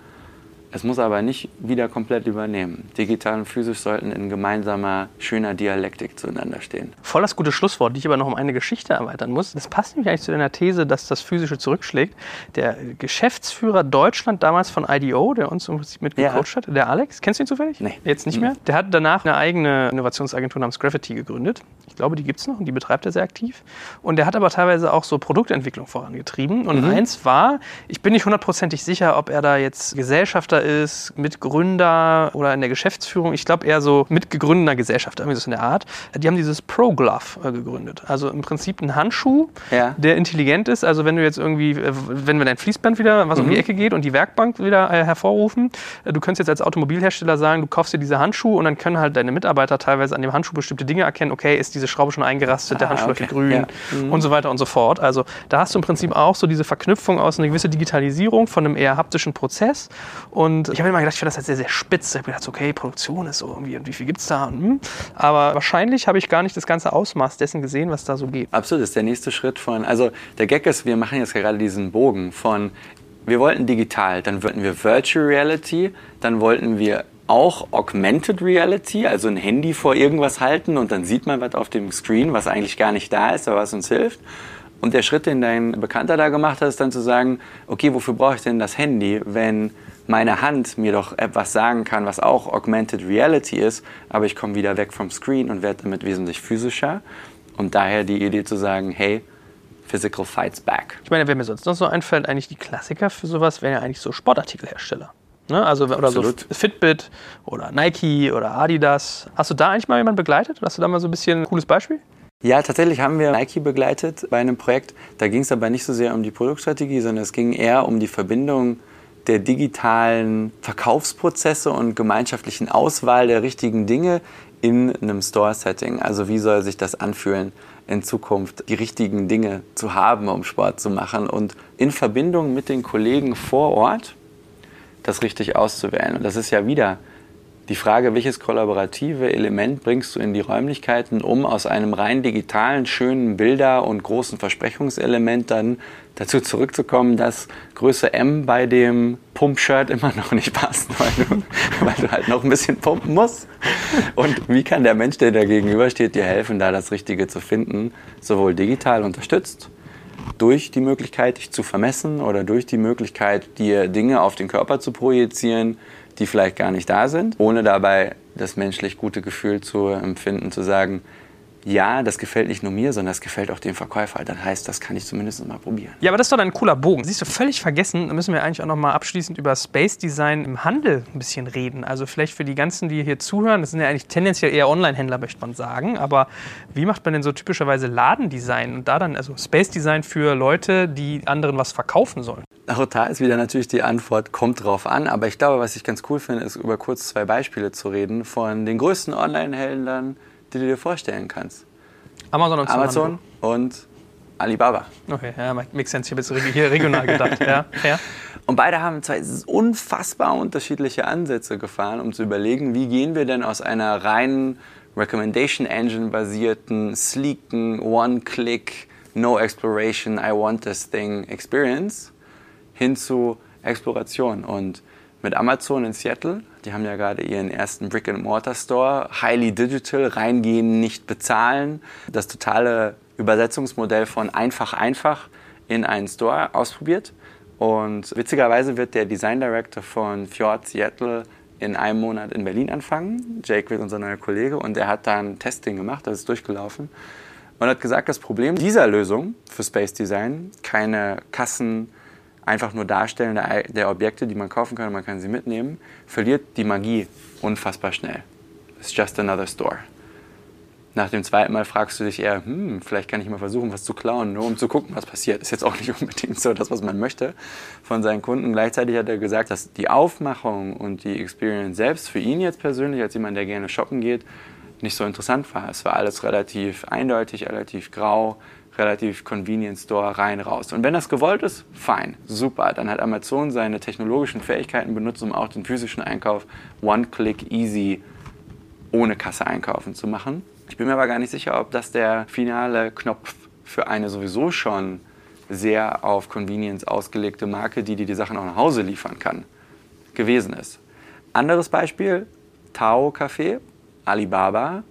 es muss aber nicht wieder komplett übernehmen. Digital und physisch sollten in gemeinsamer, schöner Dialektik zueinander stehen. Voll das gute Schlusswort, die ich aber noch um eine Geschichte erweitern muss. Das passt nämlich eigentlich zu deiner These, dass das Physische zurückschlägt. Der Geschäftsführer Deutschland damals von IDO, der uns im Prinzip mitgecoacht ja. hat, der Alex, kennst du ihn zufällig? Nee. Jetzt nicht mehr? Der hat danach eine eigene Innovationsagentur namens Gravity gegründet. Ich glaube, die gibt es noch und die betreibt er sehr aktiv. Und der hat aber teilweise auch so Produktentwicklung vorangetrieben. Und mhm. eins war, ich bin nicht hundertprozentig sicher, ob er da jetzt Gesellschafter ist, Mitgründer oder in der Geschäftsführung. Ich glaube eher so mitgegründeter Gesellschafter, irgendwie so in der Art. Die haben dieses Pro Glove äh, gegründet. Also im Prinzip ein Handschuh, ja. der intelligent ist. Also wenn du jetzt irgendwie, äh, wenn wir dein Fließband wieder was mhm. um die mhm. Ecke geht und die Werkbank wieder äh, hervorrufen, du könntest jetzt als Automobilhersteller sagen, du kaufst dir diese Handschuhe und dann können halt deine Mitarbeiter teilweise an dem Handschuh bestimmte Dinge erkennen. Okay, ist diese Schraube schon eingerastet, ah, der Handschuh okay. grün ja. mhm. und so weiter und so fort. Also da hast du im Prinzip auch so diese Verknüpfung aus einer gewissen Digitalisierung von einem eher haptischen Prozess und und ich habe immer gedacht, ich finde das halt sehr, sehr spitz. Ich habe gedacht, okay, Produktion ist so irgendwie, und wie viel gibt es da? Hm. Aber wahrscheinlich habe ich gar nicht das ganze Ausmaß dessen gesehen, was da so geht. Absolut, das ist der nächste Schritt von, also der Gag ist, wir machen jetzt gerade diesen Bogen von, wir wollten digital, dann wollten wir Virtual Reality, dann wollten wir auch Augmented Reality, also ein Handy vor irgendwas halten und dann sieht man was auf dem Screen, was eigentlich gar nicht da ist, aber was uns hilft. Und der Schritt, den dein Bekannter da gemacht hat, ist dann zu sagen, okay, wofür brauche ich denn das Handy, wenn meine Hand mir doch etwas sagen kann, was auch Augmented Reality ist, aber ich komme wieder weg vom Screen und werde damit wesentlich physischer. Und daher die Idee zu sagen, hey, Physical fights back. Ich meine, wer mir sonst noch so einfällt, eigentlich die Klassiker für sowas wären ja eigentlich so Sportartikelhersteller. Ne? Also, oder Absolut. so Fitbit oder Nike oder Adidas. Hast du da eigentlich mal jemanden begleitet? Hast du da mal so ein bisschen ein cooles Beispiel? Ja, tatsächlich haben wir Nike begleitet bei einem Projekt. Da ging es aber nicht so sehr um die Produktstrategie, sondern es ging eher um die Verbindung der digitalen Verkaufsprozesse und gemeinschaftlichen Auswahl der richtigen Dinge in einem Store-Setting. Also wie soll sich das anfühlen, in Zukunft die richtigen Dinge zu haben, um Sport zu machen und in Verbindung mit den Kollegen vor Ort das richtig auszuwählen. Und das ist ja wieder die Frage, welches kollaborative Element bringst du in die Räumlichkeiten, um aus einem rein digitalen, schönen Bilder- und großen Versprechungselement dann dazu zurückzukommen, dass Größe M bei dem Pumpshirt immer noch nicht passt, weil du, weil du halt noch ein bisschen pumpen musst. Und wie kann der Mensch, der da gegenübersteht, dir helfen, da das Richtige zu finden, sowohl digital unterstützt, durch die Möglichkeit, dich zu vermessen oder durch die Möglichkeit, dir Dinge auf den Körper zu projizieren, die vielleicht gar nicht da sind, ohne dabei das menschlich gute Gefühl zu empfinden, zu sagen, ja, das gefällt nicht nur mir, sondern das gefällt auch dem Verkäufer. Das heißt, das kann ich zumindest mal probieren. Ja, aber das ist doch ein cooler Bogen. Siehst du, völlig vergessen, da müssen wir eigentlich auch noch mal abschließend über Space Design im Handel ein bisschen reden. Also vielleicht für die ganzen, die hier zuhören, das sind ja eigentlich tendenziell eher Online-Händler, möchte man sagen. Aber wie macht man denn so typischerweise Ladendesign und da dann, also Space Design für Leute, die anderen was verkaufen sollen? Auch da ist wieder natürlich die Antwort, kommt drauf an. Aber ich glaube, was ich ganz cool finde, ist über kurz zwei Beispiele zu reden von den größten Online-Händlern, die du dir vorstellen kannst. Amazon und Amazon und Alibaba. Okay, ja, makes sense. Ich habe jetzt hier regional gedacht. ja, ja. Und beide haben zwei unfassbar unterschiedliche Ansätze gefahren, um zu überlegen, wie gehen wir denn aus einer reinen Recommendation Engine basierten, sleeken, One-Click, No Exploration, I want this thing Experience hin zu Exploration. Und mit Amazon in Seattle. Die haben ja gerade ihren ersten Brick-and-Mortar-Store. Highly digital, reingehen, nicht bezahlen. Das totale Übersetzungsmodell von einfach, einfach in einen Store ausprobiert. Und witzigerweise wird der Design Director von Fjord Seattle in einem Monat in Berlin anfangen. Jake wird unser neuer Kollege und er hat da ein Testing gemacht, das ist durchgelaufen und hat gesagt, das Problem dieser Lösung für Space Design, keine Kassen, einfach nur Darstellen der, der Objekte, die man kaufen kann man kann sie mitnehmen, verliert die Magie unfassbar schnell. It's just another store. Nach dem zweiten Mal fragst du dich eher, hm, vielleicht kann ich mal versuchen, was zu klauen, nur um zu gucken, was passiert. Ist jetzt auch nicht unbedingt so das, was man möchte von seinen Kunden. Gleichzeitig hat er gesagt, dass die Aufmachung und die Experience selbst für ihn jetzt persönlich, als jemand, der gerne shoppen geht, nicht so interessant war. Es war alles relativ eindeutig, relativ grau, relativ Convenience Store rein, raus. Und wenn das gewollt ist, fein, super. Dann hat Amazon seine technologischen Fähigkeiten benutzt, um auch den physischen Einkauf one-click easy ohne Kasse einkaufen zu machen. Ich bin mir aber gar nicht sicher, ob das der finale Knopf für eine sowieso schon sehr auf Convenience ausgelegte Marke, die dir die Sachen auch nach Hause liefern kann, gewesen ist. Anderes Beispiel, Tao Café, Alibaba,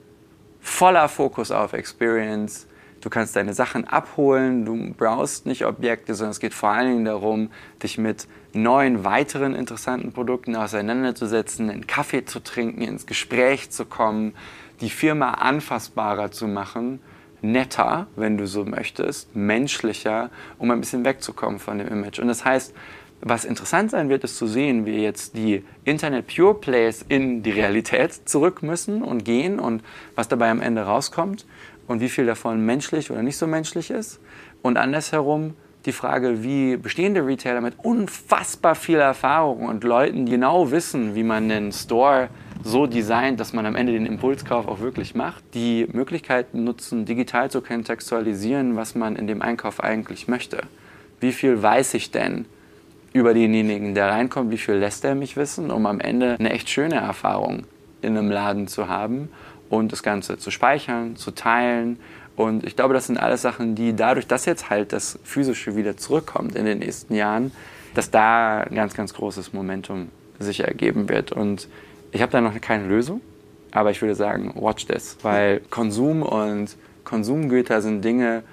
voller Fokus auf Experience. Du kannst deine Sachen abholen, du brauchst nicht Objekte, sondern es geht vor allen Dingen darum, dich mit neuen, weiteren interessanten Produkten auseinanderzusetzen, einen Kaffee zu trinken, ins Gespräch zu kommen, die Firma anfassbarer zu machen, netter, wenn du so möchtest, menschlicher, um ein bisschen wegzukommen von dem Image. Und das heißt, was interessant sein wird, ist zu sehen, wie jetzt die Internet Pure Plays in die Realität zurück müssen und gehen und was dabei am Ende rauskommt und wie viel davon menschlich oder nicht so menschlich ist. Und andersherum die Frage, wie bestehende Retailer mit unfassbar viel Erfahrung und Leuten, die genau wissen, wie man einen Store so designt, dass man am Ende den Impulskauf auch wirklich macht, die Möglichkeiten nutzen, digital zu kontextualisieren, was man in dem Einkauf eigentlich möchte. Wie viel weiß ich denn über denjenigen, der reinkommt, wie viel lässt er mich wissen, um am Ende eine echt schöne Erfahrung in einem Laden zu haben und das Ganze zu speichern, zu teilen. Und ich glaube, das sind alles Sachen, die dadurch, dass jetzt halt das Physische wieder zurückkommt in den nächsten Jahren, dass da ein ganz, ganz großes Momentum sich ergeben wird. Und ich habe da noch keine Lösung, aber ich würde sagen, watch this, weil Konsum und Konsumgüter sind Dinge,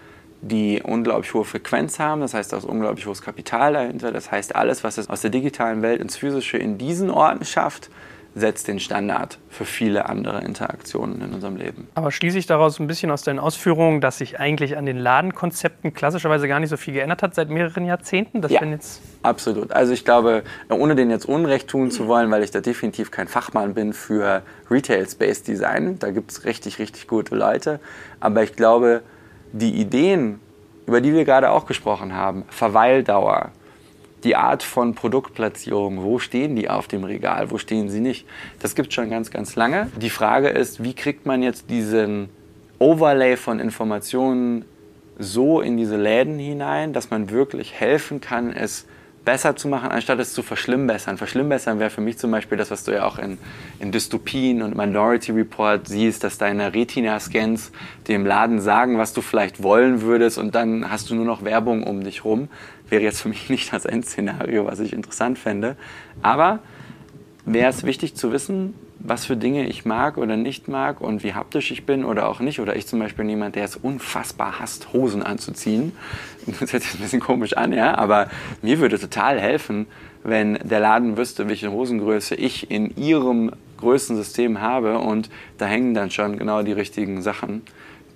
die unglaublich hohe Frequenz haben. Das heißt, da ist unglaublich hohes Kapital dahinter. Das heißt, alles, was es aus der digitalen Welt ins Physische in diesen Orten schafft, setzt den Standard für viele andere Interaktionen in unserem Leben. Aber schließe ich daraus ein bisschen aus deinen Ausführungen, dass sich eigentlich an den Ladenkonzepten klassischerweise gar nicht so viel geändert hat seit mehreren Jahrzehnten? Das ja, jetzt absolut. Also ich glaube, ohne den jetzt Unrecht tun zu wollen, weil ich da definitiv kein Fachmann bin für Retail Space Design, da gibt es richtig, richtig gute Leute, aber ich glaube, die Ideen, über die wir gerade auch gesprochen haben, Verweildauer, die Art von Produktplatzierung, wo stehen die auf dem Regal, wo stehen sie nicht, das gibt es schon ganz, ganz lange. Die Frage ist, wie kriegt man jetzt diesen Overlay von Informationen so in diese Läden hinein, dass man wirklich helfen kann, es besser zu machen, anstatt es zu verschlimmbessern. Verschlimmbessern wäre für mich zum Beispiel das, was du ja auch in, in Dystopien und Minority Report siehst, dass deine Retina-Scans dem Laden sagen, was du vielleicht wollen würdest und dann hast du nur noch Werbung um dich rum wäre jetzt für mich nicht das Endszenario, was ich interessant fände. Aber wäre es wichtig zu wissen, was für Dinge ich mag oder nicht mag und wie haptisch ich bin oder auch nicht. Oder ich zum Beispiel jemand, der es unfassbar hasst, Hosen anzuziehen. Das hört sich ein bisschen komisch an, ja, aber mir würde total helfen, wenn der Laden wüsste, welche Hosengröße ich in ihrem Größensystem habe und da hängen dann schon genau die richtigen Sachen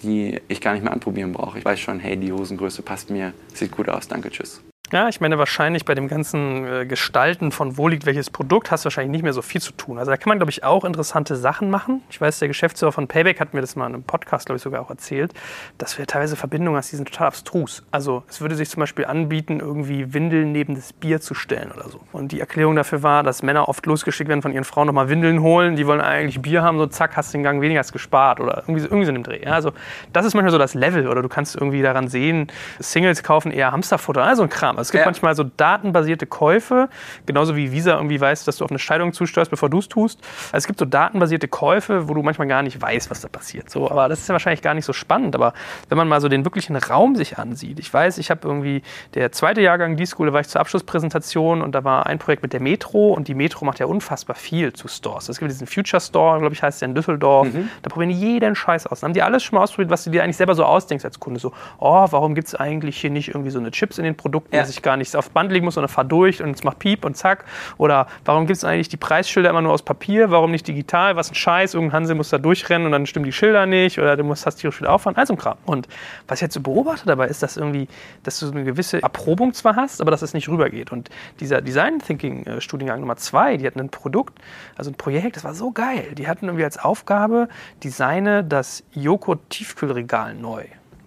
die ich gar nicht mehr anprobieren brauche. Ich weiß schon, hey, die Hosengröße passt mir, sieht gut aus, danke, tschüss. Ja, ich meine, wahrscheinlich bei dem ganzen äh, Gestalten von wo liegt welches Produkt hast du wahrscheinlich nicht mehr so viel zu tun. Also da kann man, glaube ich, auch interessante Sachen machen. Ich weiß, der Geschäftsführer von Payback hat mir das mal in einem Podcast, glaube ich, sogar auch erzählt, dass wir teilweise Verbindungen hast, die sind total abstrus. Also es würde sich zum Beispiel anbieten, irgendwie Windeln neben das Bier zu stellen oder so. Und die Erklärung dafür war, dass Männer oft losgeschickt werden von ihren Frauen nochmal Windeln holen. Die wollen eigentlich Bier haben, so zack, hast den Gang weniger als gespart oder irgendwie so, irgendwie so in dem Dreh. Ja, also das ist manchmal so das Level oder du kannst irgendwie daran sehen, Singles kaufen eher Hamsterfutter, also ein Kram. Also es gibt ja. manchmal so datenbasierte Käufe, genauso wie Visa irgendwie weiß, dass du auf eine Scheidung zusteuerst, bevor du es tust. Also es gibt so datenbasierte Käufe, wo du manchmal gar nicht weißt, was da passiert. So, aber das ist ja wahrscheinlich gar nicht so spannend. Aber wenn man mal so den wirklichen Raum sich ansieht, ich weiß, ich habe irgendwie der zweite Jahrgang D-School, da war ich zur Abschlusspräsentation und da war ein Projekt mit der Metro und die Metro macht ja unfassbar viel zu Stores. Es gibt diesen Future Store, glaube ich, heißt der in Düsseldorf. Mhm. Da probieren die jeden Scheiß aus. Dann haben die alles schon mal ausprobiert, was du dir eigentlich selber so ausdenkst als Kunde. So, oh, warum gibt es eigentlich hier nicht irgendwie so eine Chips in den Produkten? Ja. Dass ich gar nicht auf Band legen muss, sondern fahr durch und es macht Piep und zack. Oder warum gibt es eigentlich die Preisschilder immer nur aus Papier? Warum nicht digital? Was ein Scheiß, irgendein Hansel muss da durchrennen und dann stimmen die Schilder nicht oder du musst, hast tierisch viel Aufwand, also ein Kram. Und was ich jetzt so beobachte dabei ist, dass irgendwie, dass du so eine gewisse Erprobung zwar hast, aber dass es nicht rübergeht. Und dieser Design Thinking Studiengang Nummer zwei, die hatten ein Produkt, also ein Projekt, das war so geil. Die hatten irgendwie als Aufgabe, designe das Joghurt-Tiefkühlregal neu.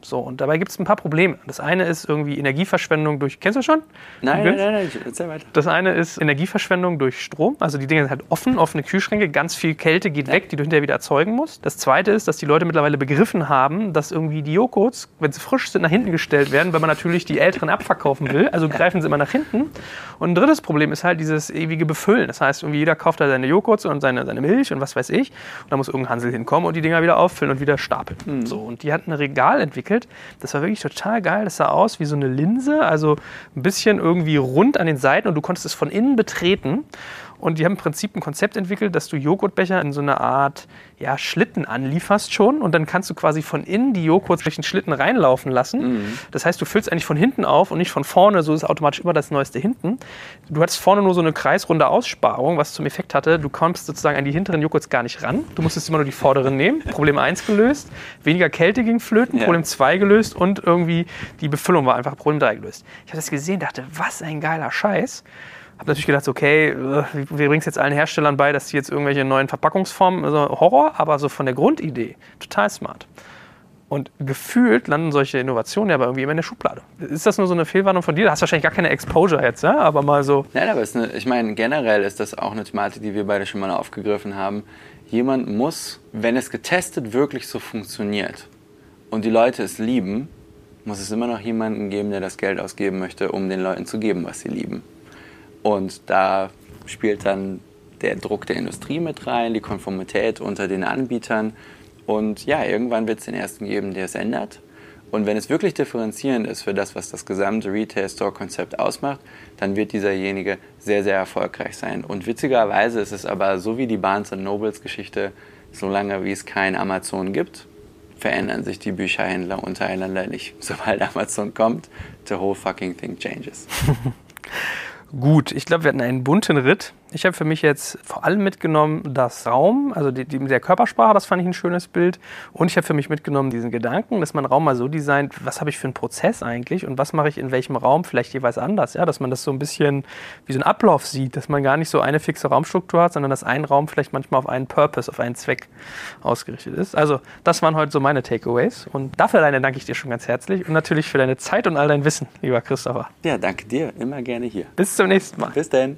So, und dabei gibt es ein paar Probleme. Das eine ist irgendwie Energieverschwendung durch. Kennst du schon? Nein, nein, nein, nein, erzähl weiter. Das eine ist Energieverschwendung durch Strom. Also die Dinge sind halt offen, offene Kühlschränke, ganz viel Kälte geht weg, die du hinterher wieder erzeugen musst. Das zweite ist, dass die Leute mittlerweile begriffen haben, dass irgendwie die Joghurts, wenn sie frisch sind, nach hinten gestellt werden, weil man natürlich die älteren abverkaufen will. Also greifen sie immer nach hinten. Und ein drittes Problem ist halt dieses ewige Befüllen. Das heißt, irgendwie jeder kauft da seine Joghurts und seine, seine Milch und was weiß ich. Und da muss irgendein Hansel hinkommen und die Dinger wieder auffüllen und wieder stapeln. So, und die hatten ein Regal entwickelt. Das war wirklich total geil. Das sah aus wie so eine Linse, also ein bisschen irgendwie rund an den Seiten und du konntest es von innen betreten. Und die haben im Prinzip ein Konzept entwickelt, dass du Joghurtbecher in so eine Art ja, Schlitten anlieferst schon und dann kannst du quasi von innen die Joghurts durch den Schlitten reinlaufen lassen. Das heißt, du füllst eigentlich von hinten auf und nicht von vorne, so ist automatisch immer das Neueste hinten. Du hattest vorne nur so eine kreisrunde Aussparung, was zum Effekt hatte, du kommst sozusagen an die hinteren Joghurts gar nicht ran. Du musstest immer nur die vorderen nehmen. Problem 1 gelöst, weniger Kälte ging flöten, Ja. Problem 2 gelöst und irgendwie die Befüllung war einfach Problem 3 gelöst. Ich habe das gesehen, dachte, was ein geiler Scheiß. Habe natürlich gedacht, okay, äh, wir bringen es jetzt allen Herstellern bei, dass sie jetzt irgendwelche neuen Verpackungsformen, also Horror, aber so von der Grundidee total smart. Und gefühlt landen solche Innovationen ja aber irgendwie immer in der Schublade. Ist das nur so eine Fehlwarnung von dir? Du hast wahrscheinlich gar keine Exposure jetzt, ja? aber mal so. Nein, aber eine, ich meine, generell ist das auch eine Thematik, die wir beide schon mal aufgegriffen haben. Jemand muss, wenn es getestet wirklich so funktioniert und die Leute es lieben, muss es immer noch jemanden geben, der das Geld ausgeben möchte, um den Leuten zu geben, was sie lieben. Und da spielt dann der Druck der Industrie mit rein, die Konformität unter den Anbietern. Und ja, irgendwann wird es den ersten geben, der es ändert. Und wenn es wirklich differenzierend ist für das, was das gesamte Retail-Store-Konzept ausmacht, dann wird dieserjenige sehr, sehr erfolgreich sein. Und witzigerweise ist es aber so wie die Barnes Nobles Geschichte, solange wie es kein Amazon gibt, verändern sich die Bücherhändler untereinander nicht. Sobald Amazon kommt, the whole fucking thing changes. Gut, ich glaube, wir hatten einen bunten Ritt. Ich habe für mich jetzt vor allem mitgenommen das Raum, also die, die, der Körpersprache, das fand ich ein schönes Bild. Und ich habe für mich mitgenommen diesen Gedanken, dass man Raum mal so designt, was habe ich für einen Prozess eigentlich und was mache ich in welchem Raum vielleicht jeweils anders. Ja, dass man das so ein bisschen wie so ein Ablauf sieht, dass man gar nicht so eine fixe Raumstruktur hat, sondern dass ein Raum vielleicht manchmal auf einen Purpose, auf einen Zweck ausgerichtet ist. Also das waren heute so meine Takeaways. Und dafür alleine danke ich dir schon ganz herzlich und natürlich für deine Zeit und all dein Wissen, lieber Christopher. Ja, danke dir. Immer gerne hier. Bis zum nächsten Mal. Bis dann.